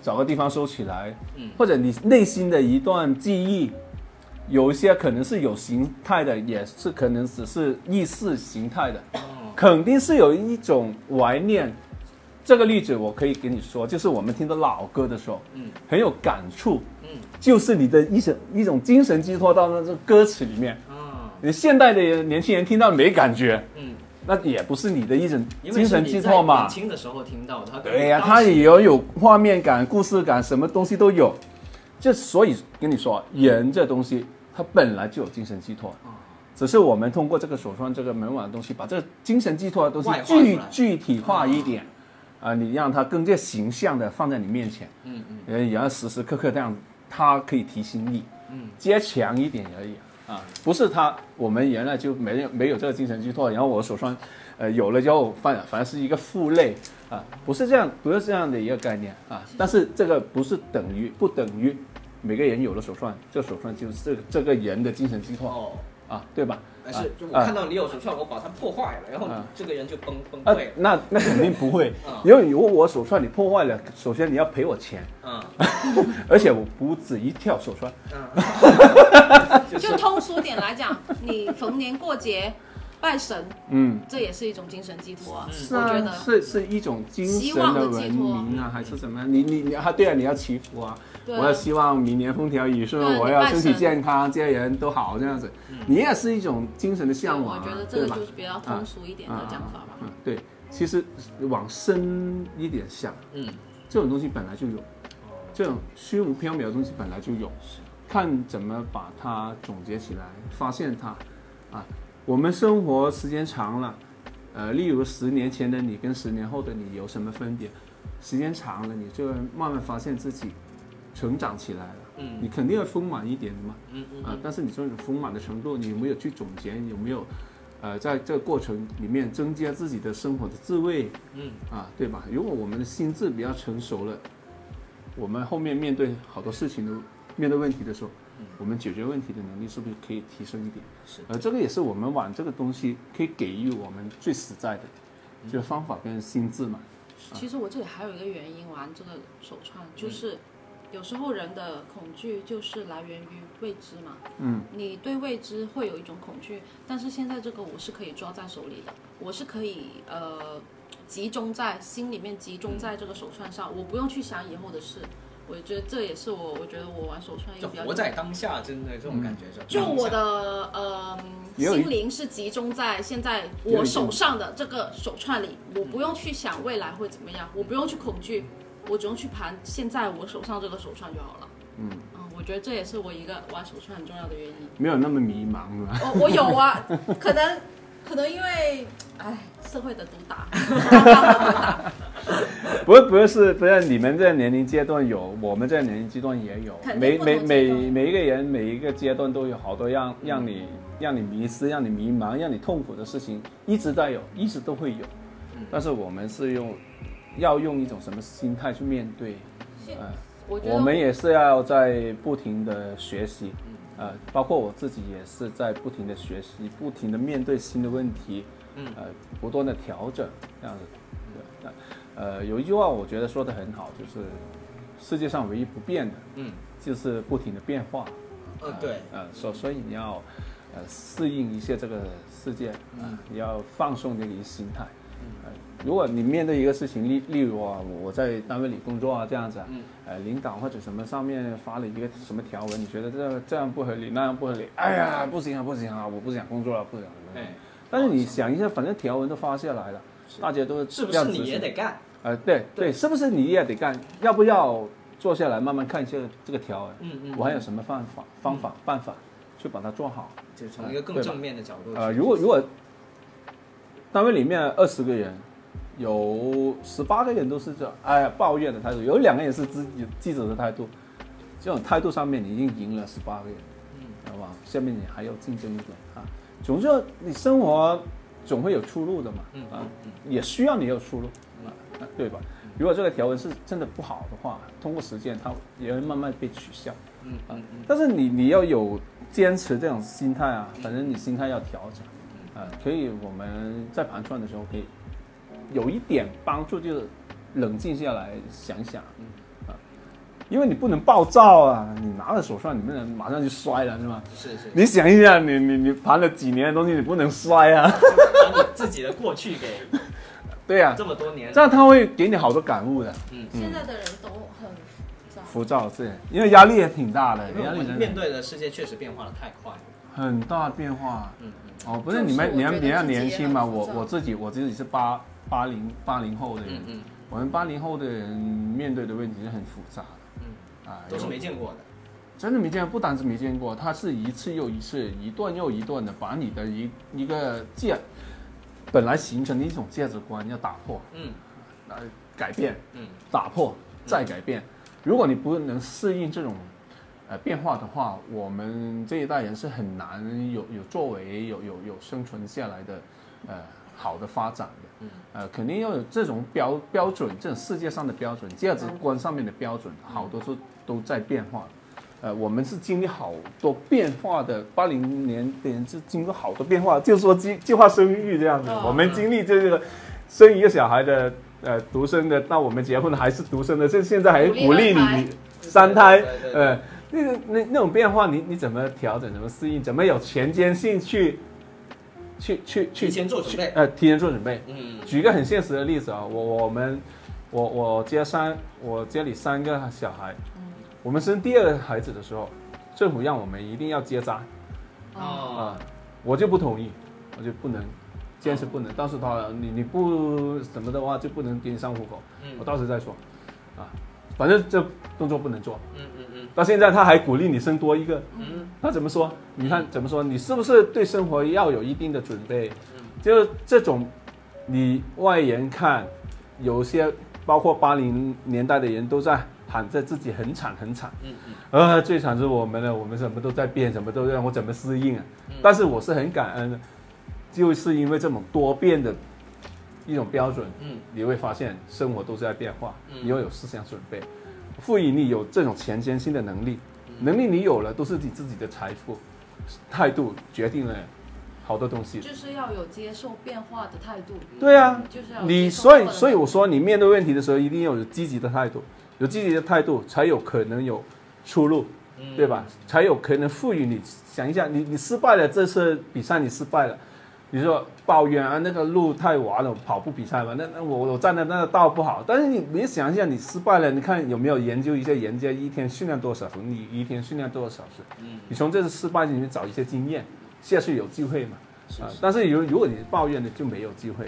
找个地方收起来，嗯。或者你内心的一段记忆，有一些可能是有形态的，也是可能只是意识形态的，哦肯定是有一种怀念。这个例子我可以给你说，就是我们听到老歌的时候，嗯。很有感触，嗯。就是你的一种一种精神寄托到那个歌词里面。啊。你现代的年轻人听到没感觉，嗯，那也不是你的一种精神寄托嘛年。轻的时候听到，他对呀、当时它也有有画面感、故事感，什么东西都有。这所以跟你说，人这东西它本来就有精神寄托，啊只是我们通过这个手串这个门碗的东西，把这个精神寄托的东西具具体化一点，啊、你让他更加形象的放在你面前，嗯嗯呃，也要时时刻刻这样，他可以提醒你，嗯，加强一点而已啊，不是他我们原来就没有没有这个精神寄托，然后我手上，呃，有了之后反反而是一个负累啊，不是这样，不是这样的一个概念啊，但是这个不是等于不等于每个人有了手串，这手串就是这个这个人的精神寄托哦，啊，对吧？但是就我啊看到你有手串，我把它破坏了，然后你啊。这个人就崩崩啊溃了，，那那肯定不会。啊，因为如果我手串你破坏了，首先你要赔我钱，嗯。而且我不止一条手串，嗯，就就是通俗点来讲，你逢年过节拜神，嗯。这也是一种精神寄托啊。是我觉得啊，是是一种精神的望的寄文托明啊，还是什么？你你你啊，对啊，你要祈福啊，对我要希望明年风调雨顺，我要身体健康，家人都好这样子。你也是一种精神的向往啊，我觉得这个就是比较通俗一点的讲法吧。嗯，对，其实往深一点想，嗯这种东西本来就有，这种虚无缥缈的东西本来就有，看怎么把它总结起来，发现它。啊，我们生活时间长了，呃，例如十年前的你跟十年后的你有什么分别？时间长了，你就会慢慢发现自己成长起来了。嗯你肯定要丰满一点的嘛。嗯嗯啊，但是你这种丰满的程度，你有没有去总结？有没有，呃，在这个过程里面增加自己的生活的滋味嗯啊，对吧？如果我们的心智比较成熟了，我们后面面对好多事情的面对问题的时候，我们解决问题的能力是不是可以提升一点？是呃，这个也是我们玩这个东西可以给予我们最实在的，就是方法跟心智嘛。其实我这里还有一个原因玩这个手串，就是有时候人的恐惧就是来源于未知嘛。嗯，你对未知会有一种恐惧，但是现在这个我是可以抓在手里的，我是可以呃集中在心里面，集中在这个手串上，我不用去想以后的事。我觉得这也是我，我觉得我玩手串一就个比较活在当下，真的这种感觉是。就我的呃心灵是集中在现在我手上的这个手串里，我不用去想未来会怎么样，我不用去恐惧，我只用去盘现在我手上这个手串就好了。嗯我觉得这也是我一个玩手串很重要的原因。没有那么迷茫是吧？我我有啊，可能可能因为哎社会的毒打，刚刚的毒打，不是不是不是，你们这个年龄阶段有，我们这个年龄阶段也有，每每每每一个人每一个阶段都有好多让让你让你迷失、让你迷茫、让你痛苦的事情，一直在有，一直都会有。但是我们是用要用一种什么心态去面对？呃，我我们也是要在不停的学习，呃，包括我自己也是在不停的学习，不停的面对新的问题，嗯呃，不断的调整，这样子。呃，有一句话我觉得说的很好，就是世界上唯一不变的，嗯就是不停的变化。呃对，呃，所所以你要呃适应一些这个世界，啊、你要放松这个心态。呃，如果你面对一个事情，例例如啊，我在单位里工作啊，这样子啊，嗯呃，领导或者什么上面发了一个什么条文，你觉得这这样不合理，那样不合理，哎呀，不行啊，不行啊，我不想工作了，不想。哎，但是你想一下，反正条文都发下来了，大家都是不这样执行是你也得？干？呃，对对，是不是你也得干？要不要坐下来慢慢看一下这个条？嗯嗯我还有什么方法、方法、办法去把它做好？就从一个更正面的角度去。呃，如果如果单位里面二十个人，有十八个人都是这哎抱怨的态度，有两个人是自己记者的态度，这种态度上面你已经赢了十八个人，嗯，好吧？下面你还要竞争一点啊，总之你生活总会有出路的嘛，嗯啊嗯，也需要你有出路啊，啊对吧？如果这个条文是真的不好的话，通过实践它也会慢慢被取消。嗯嗯嗯，但是你你要有坚持这种心态啊，反正你心态要调整，啊，可以我们在盘串的时候可以有一点帮助，就是冷静下来想想，啊，因为你不能暴躁啊，你拿了手串，你不能马上就摔了，是吧？是是，你想一下，你你你盘了几年的东西，你不能摔啊，把你自己的过去给 对呀、这么多年这，样他会给你好多感悟的，嗯，现在的人都很浮躁。浮躁是，因为压力也挺大的，因为我压力真的。面对的世界确实变化的太快了。很大变化。嗯哦，不是你们，你们比较年轻嘛，我我自己我自己是八八零八零后的人，嗯嗯。我们八零后的人面对的问题是很复杂都是没见过的。真的没见过，不单是没见过，他是一次又一次，一段又一段的把你的一一个价本来形成的一种价值观要打破，嗯来，改变，嗯，打破再改变。如果你不能适应这种呃变化的话，我们这一代人是很难有有作为、有有有生存下来的呃好的发展的。嗯，呃，肯定要有这种标标准，这种世界上的标准、价值观上面的标准，好多都都在变化。呃，我们是经历好多变化的，八零年的人是经过好多变化，就说计计划生育这样子，哦。我们经历这个生一个小孩的呃独生的，到我们结婚还是独生的，现现在还鼓励你三胎呃，那个那那种变化你，你怎么调整，怎么适应，怎么有前瞻性去去去去提前做准备。呃，提前做准备。嗯。举一个很现实的例子啊，我我们我我接三我家里三个小孩，我们生第二个孩子的时候，政府让我们一定要结扎哦，啊，我就不同意，我就不能，坚持不能。当时他你你不什么的话就不能给你上户口，嗯我到时再说，啊，反正这动作不能做。嗯嗯嗯到现在他还鼓励你生多一个，嗯他怎么说？你看怎么说？你是不是对生活要有一定的准备？嗯就是这种，你外人看，有些包括八零年代的人都在喊着自己很惨很惨，嗯嗯。呃，最惨是我们了，我们什么都在变，什么都让我怎么适应啊？嗯。但是我是很感恩的，就是因为这种多变的一种标准，嗯。你会发现生活都是在变化，嗯。你要有思想准备，赋予你有这种前瞻性的能力，嗯。能力你有了，都是你自己的财富，态度决定了好多东西。就是要有接受变化的态度。对啊，就是要你所以所以我说，你面对问题的时候，一定要有积极的态度，有积极的态度，才有可能有出路，嗯对吧？才有可能赋予你想一下，你你失败了，这次比赛你失败了，你说抱怨啊，那个路太滑了，跑步比赛嘛，那那我我站在那个道不好，但是你你想一下，你失败了，你看有没有研究一下人家一天训练多少小时，你一天训练多少小时？嗯你从这次失败里面找一些经验，下次有机会嘛。啊但是如如果你抱怨了，就没有机会。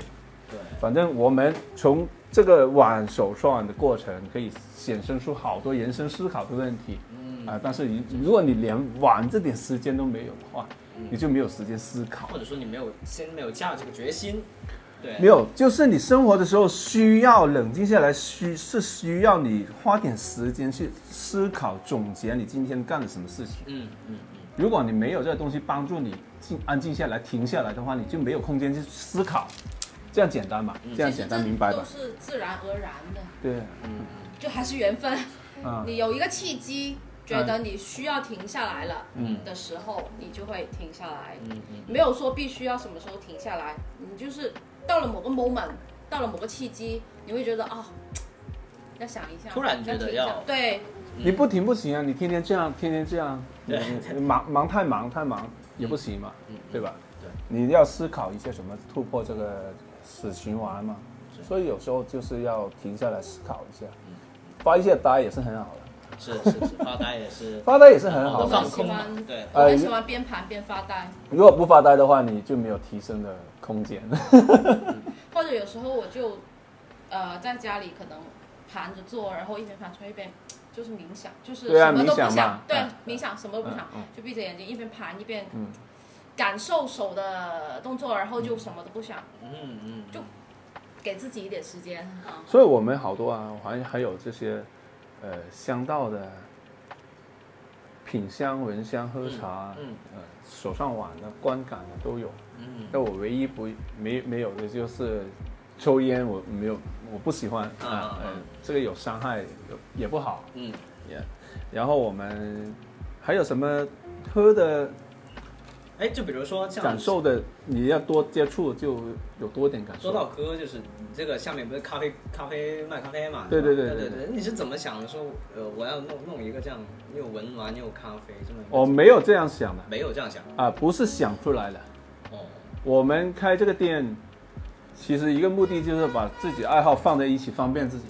对反正我们从这个玩手腕的过程，可以衍生出好多人生思考的问题嗯啊。但是你如果你连玩这点时间都没有的话，嗯你就没有时间思考或。者说你没有先没有下这个决心，对没有，就是你生活的时候需要冷静下来，需是需要你花点时间去思考、总结你今天干了什么事情。嗯嗯如果你没有这个东西帮助你静安静下来、停下来的话，你就没有空间去思考。这样简单吧？这样简单明白吧都？是自然而然的，对，嗯就还是缘分。啊，你有一个契机，觉得你需要停下来了嗯的时候，你就会停下来。嗯嗯没有说必须要什么时候停下来，你就是到了某个 moment，到了某个契机，你会觉得啊、要想一下，突然觉得停下要对，你不停不行啊！你天天这样，天天这样，对你忙忙太忙太忙也不行嘛，嗯对吧？对，你要思考一些什么突破这个死循环嘛。所以有时候就是要停下来思考一下，嗯发一些呆也是很好的，是是是发呆也是 发呆也是很好的放。空嘛我喜，欢对我很喜欢边盘边发呆，如果不发呆的话，你就没有提升的空间。或者有时候我就呃在家里可能盘着坐，然后一边盘出一边就是冥想，就是什么都不冥想对嗯，冥想什么都不想就闭着眼睛一边盘一边嗯感受手的动作，然后就什么都不想，嗯嗯就给自己一点时间啊。所以我们好多啊，还还有这些，呃，香道的品香、闻香、喝茶，嗯呃，手上碗的观感的都有。嗯。但我唯一不没没有的就是抽烟，我没有，我不喜欢。啊这个有伤害，也不好。嗯。也，然后我们还有什么喝的哎，就比如说像感受的，你要多接触，就有多点感受。说到喝，就是你这个下面不是咖啡咖啡卖咖啡嘛？对对对对对对。你是怎么想的？说呃，我要弄弄一个这样又文玩又咖啡这么？我没有这样想的没有这样想啊，不是想出来的。哦。我们开这个店，其实一个目的就是把自己爱好放在一起，方便自己，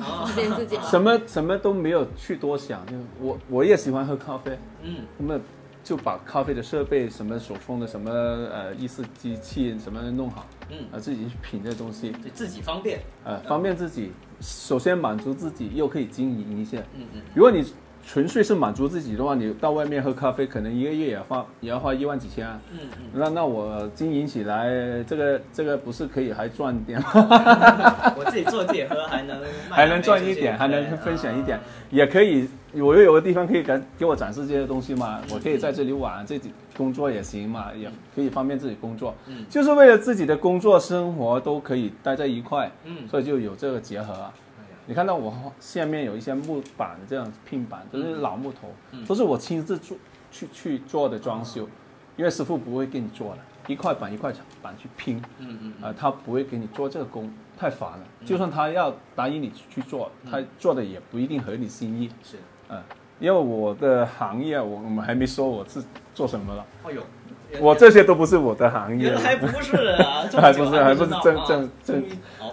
啊 方便自己 什么什么都没有去多想。就我我也喜欢喝咖啡，嗯那么就把咖啡的设备，什么手冲的，什么呃意式机器，什么弄好，嗯，啊自己去品这东西，对自己方便。呃方便自己。首先满足自己，又可以经营一下。嗯嗯如果你纯粹是满足自己的话，你到外面喝咖啡，可能一个月也花也要花一万几千啊。嗯嗯，那那我经营起来，这个这个不是可以还赚点，我自己做自己喝还能还能赚一点，还能分享一点啊，也可以。我又有个地方可以给给我展示这些东西嘛，我可以在这里玩，自己工作也行嘛，也可以方便自己工作。嗯。就是为了自己的工作生活都可以待在一块，嗯。所以就有这个结合你看到我下面有一些木板这样拼板，都是老木头，嗯。都是我亲自做去去做的装修，因为师傅不会给你做的，一块板一块板去拼，嗯嗯啊、他不会给你做这个工，太烦了。就算他要答应你去做，他做的也不一定合你心意，是，嗯、因为我的行业我我们还没说我是做什么了，哦哟，我这些都不是我的行业还。不是啊，这还不是 还不是正正正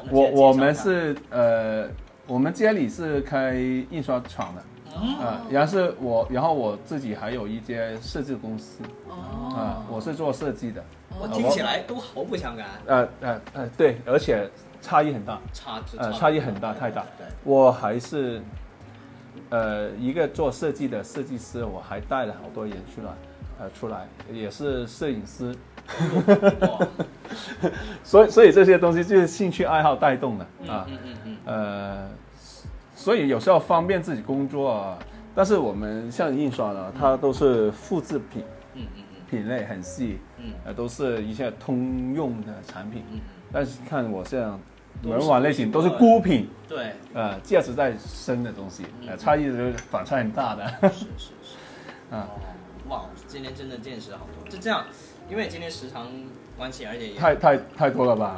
我我们是呃，我们家里是开印刷厂的，哦啊，然后是我，然后我自己还有一间设计公司，哦啊，我是做设计的，我听起来都毫不相干，呃呃呃，对，而且差异很大，差距呃，差异很大，太大。对，我还是呃一个做设计的设计师，我还带了好多人出来，呃，出来也是摄影师，所以所以这些东西就是兴趣爱好带动的嗯啊，嗯嗯嗯，呃，所以有时候方便自己工作啊，但是我们像印刷的，它都是复制品，嗯嗯嗯。品类很细，嗯。呃，都是一些通用的产品。嗯，但是看我这样门碗类型都是孤品，对，呃，价值在深的东西，呃，差异就是反差很大的。是是是，啊 哦，哇，今天真的见识好多，就这样，因为今天时长关系，而且也太太太多了吧？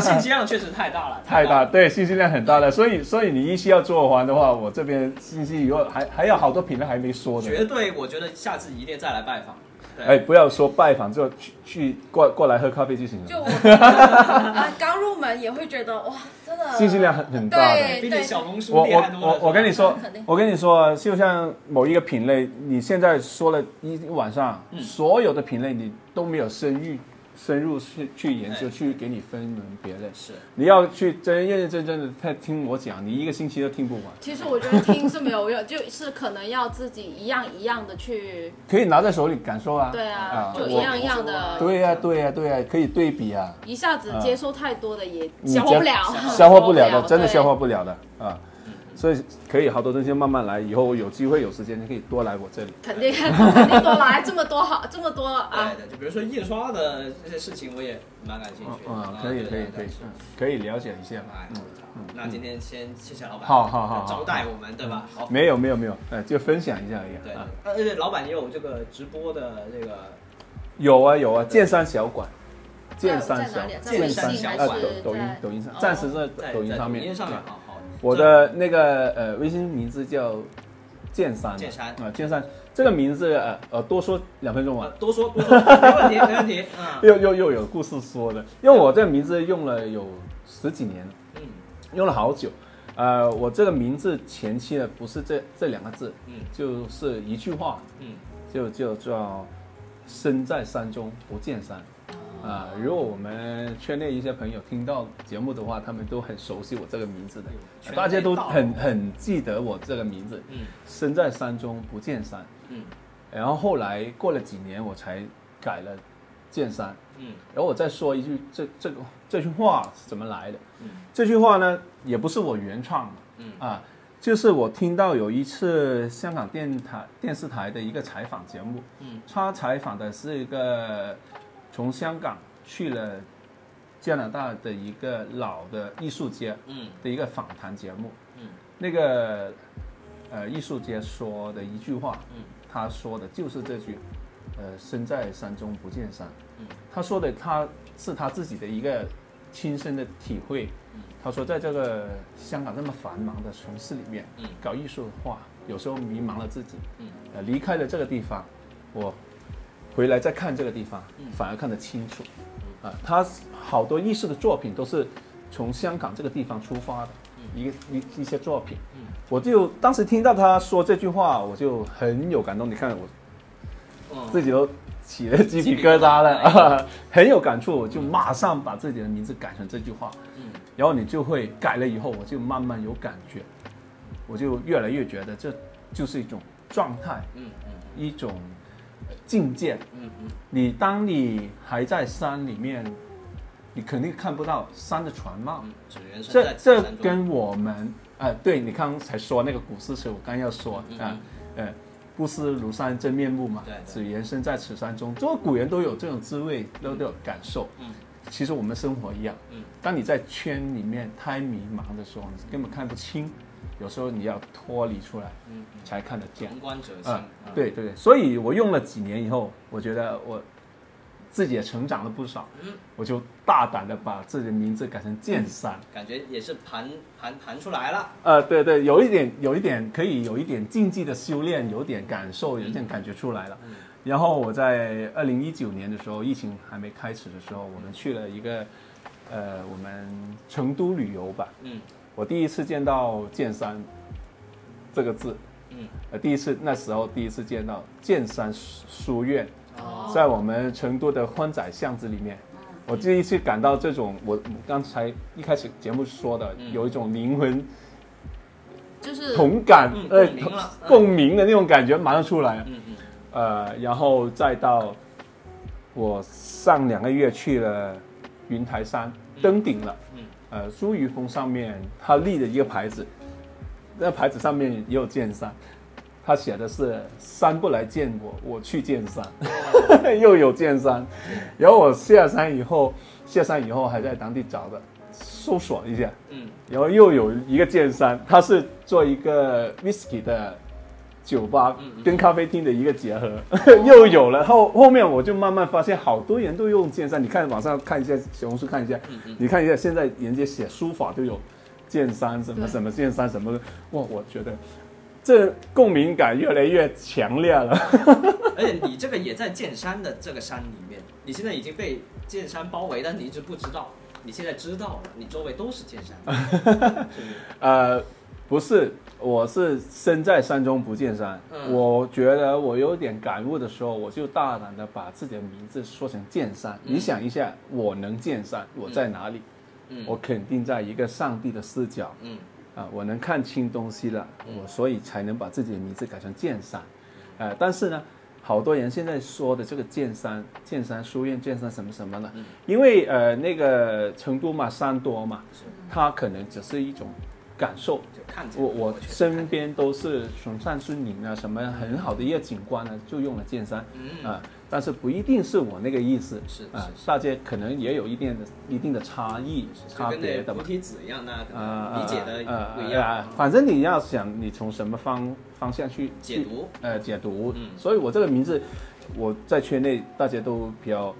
信息量确实太大了，太大，了，对，信息量很大了，所以所以你一期要做完的话，我这边信息以后还还有好多品类还没说的。绝对，我觉得下次一定再来拜访，对，哎，不要说拜访，就去去过过来喝咖啡就行了。就我 啊刚入门也会觉得哇，真的信息量很很大的。对比你小红书我我。我我跟你说，我跟你说，就像某一个品类，你现在说了一晚上，嗯所有的品类你都没有深入深入去去研究，哎去给你分门别类。是，你要去真认认真真的在听我讲，你一个星期都听不完。其实我觉得听是没有用，就是可能要自己一样一样的去，可以拿在手里感受啊。对啊啊，就一样一样的，对呀、对呀、对呀、可以对比啊。一下子接受太多的也消化不了，消化不了的，真的消化不了的啊。所以可以好多东西慢慢来，以后有机会有时间，你可以多来我这里。肯定肯定多来这么多好这么多啊，对对，就比如说印刷的这些事情，我也蛮感兴趣的。嗯啊，可以可以可以可以了解一下。嗯，嗯，那今天先谢谢老板，好好好好招待我们，对吧？好，没有没有没有，呃，就分享一下而已对，啊。而且老板也有这个直播的这个有啊有啊，剑山小馆，剑山小剑山小啊信还是抖抖音抖音上，哦暂时在在抖音上面。抖音上面，啊。我的那个呃微信名字叫剑山，剑山啊剑山这个名字呃呃多说两分钟啊。呃，多说多说，没问题没问题，嗯。又又又有故事说的，因为我这个名字用了有十几年了，嗯。用了好久。呃，我这个名字前期呢不是这这两个字，嗯。就是一句话，嗯。就就叫“身在山中不见山”。啊、如果我们圈内一些朋友听到节目的话，他们都很熟悉我这个名字的，大家都很很记得我这个名字嗯“身在山中不见山。嗯”。然后后来过了几年，我才改了“见山”。嗯。然后我再说一句，这这个这句话是怎么来的？嗯。这句话呢，也不是我原创的，嗯。啊，就是我听到有一次香港电台电视台的一个采访节目，嗯。他采访的是一个从香港去了加拿大的一个老的艺术家嗯的一个访谈节目，嗯那个呃艺术家说的一句话，嗯他说的就是这句，呃，身在山中不见山。嗯他说的他是他自己的一个亲身的体会。嗯他说，在这个香港这么繁忙的城市里面，嗯搞艺术的话，有时候迷茫了自己。嗯呃，离开了这个地方，我回来再看这个地方，嗯。反而看得清楚。啊、他好多艺术的作品都是从香港这个地方出发的，一个一一些作品。嗯。我就当时听到他说这句话，我就很有感动。你看我嗯。自己都起了鸡皮疙瘩了，啊，很有感触，我就马上把自己的名字改成这句话，嗯。然后你就会改了以后，我就慢慢有感觉，我就越来越觉得这就是一种状态，一种呃境界。嗯嗯你当你还在山里面，你肯定看不到山的全貌。这这跟我们呃、对你刚才说那个古诗词，我刚要说嗯啊，呃，不识庐山真面目嘛对，对只缘身在此山中。中国古人都有这种滋味，都都有感受。嗯其实我们生活一样，嗯当你在圈里面太迷茫的时候，你根本看不清，有时候你要脱离出来嗯嗯，才看得见。旁观者清啊，，对对对，所以我用了几年以后，我觉得我自己也成长了不少，嗯，我就大胆的把自己的名字改成剑三。感觉也是盘盘盘出来了。呃，对对，有一点有一点可以有一点竞技的修炼，有点感受，有点感觉出来了。嗯然后我在二零一九年的时候，疫情还没开始的时候，我们去了一个呃我们成都旅游吧。嗯我第一次见到剑山这个字，嗯，呃，第一次那时候第一次见到剑山书书院，哦，在我们成都的欢仔巷子里面，我第一次感到这种我我刚才一开始节目说的，嗯。有一种灵魂就是同感嗯，呃共鸣了嗯。共鸣的那种感觉马上出来，嗯嗯。呃，然后再到我上两个月去了云台山登顶了，嗯呃，朱玉峰上面他立的一个牌子，那牌子上面也有剑山，他写的是“山不来见我，我去见山”，又有剑山。然后我下山以后，下山以后还在当地找的，搜索一下，嗯然后又有一个剑山，他是做一个 whisky 的酒吧跟咖啡厅的一个结合，又有了。后后面我就慢慢发现，好多人都用剑山。你看网上看一下，小红书看一下，你看一下，现在人家写书法都有剑山什么什么剑山什么的，哇，我觉得这共鸣感越来越强烈了。而且你这个也在剑山的这个山里面，你现在已经被剑山包围，但你一直不知道。你现在知道了，你周围都是剑山？呃，不是，我是身在山中不见山。嗯我觉得我有点感悟的时候，我就大胆的把自己的名字说成剑山。嗯你想一下，我能见山，我在哪里？嗯我肯定在一个上帝的视角嗯啊，我能看清东西了，嗯我所以才能把自己的名字改成剑山。呃，但是呢，好多人现在说的这个剑山、剑山书院、剑山什么什么的，嗯因为呃那个成都嘛山多嘛，是它可能只是一种感受。就看见我我身边都是崇善顺宁啊，什么很好的一个景观呢，就用了剑山嗯。啊，但是不一定是我那个意思，是大家可能也有一定的一定的差异差就跟那别的嘛。菩提子一样，啊理解的呃不一样。呃反正你要想你从什么方方向去去解读。呃解读，嗯。所以我这个名字我在圈内大家都比较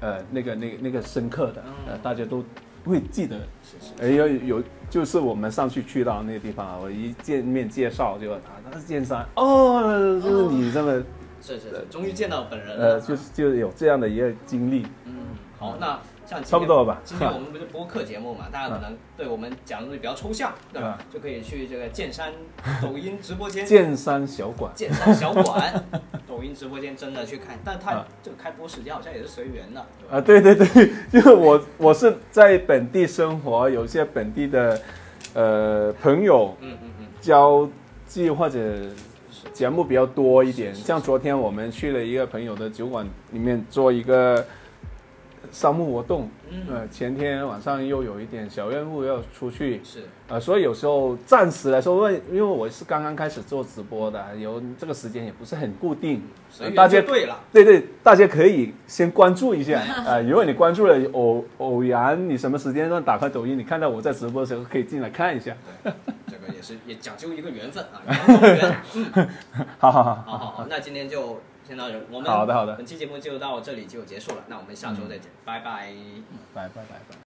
呃那个那个那个深刻的，呃嗯大家都会记得。是是哎有有就是我们上去去到那个地方啊，我一见面介绍就啊他是剑山哦，就是你这么是是是，终于见到本人了。呃就是就有这样的一个经历，嗯，好，那像差不多吧今天我们不是播客节目嘛，大家可能对我们讲的东西比较抽象，对吧？就可以去这个剑山抖音直播间、剑山小馆。剑山小馆、抖音直播间真的去看，但它啊这个开播时间好像也是随缘的？啊，对对对，因为我我是在本地生活，有一些本地的呃朋友嗯嗯嗯，交际或者节目比较多一点。像昨天我们去了一个朋友的酒馆里面做一个商务活动，嗯呃，前天晚上又有一点小任务要出去，是呃，所以有时候暂时来说，因为因为我是刚刚开始做直播的，有这个时间也不是很固定，所以呃大家对了。对对，大家可以先关注一下啊、呃如果你关注了偶偶然你什么时间段打开抖音，你看到我在直播的时候，可以进来看一下。对，这个也是也讲究一个缘分啊，缘分。嗯，好好好，好好好，那今天就先到这，我们好的好的本期节目就到这里就结束了，那我们下周再见，拜拜。拜拜拜拜。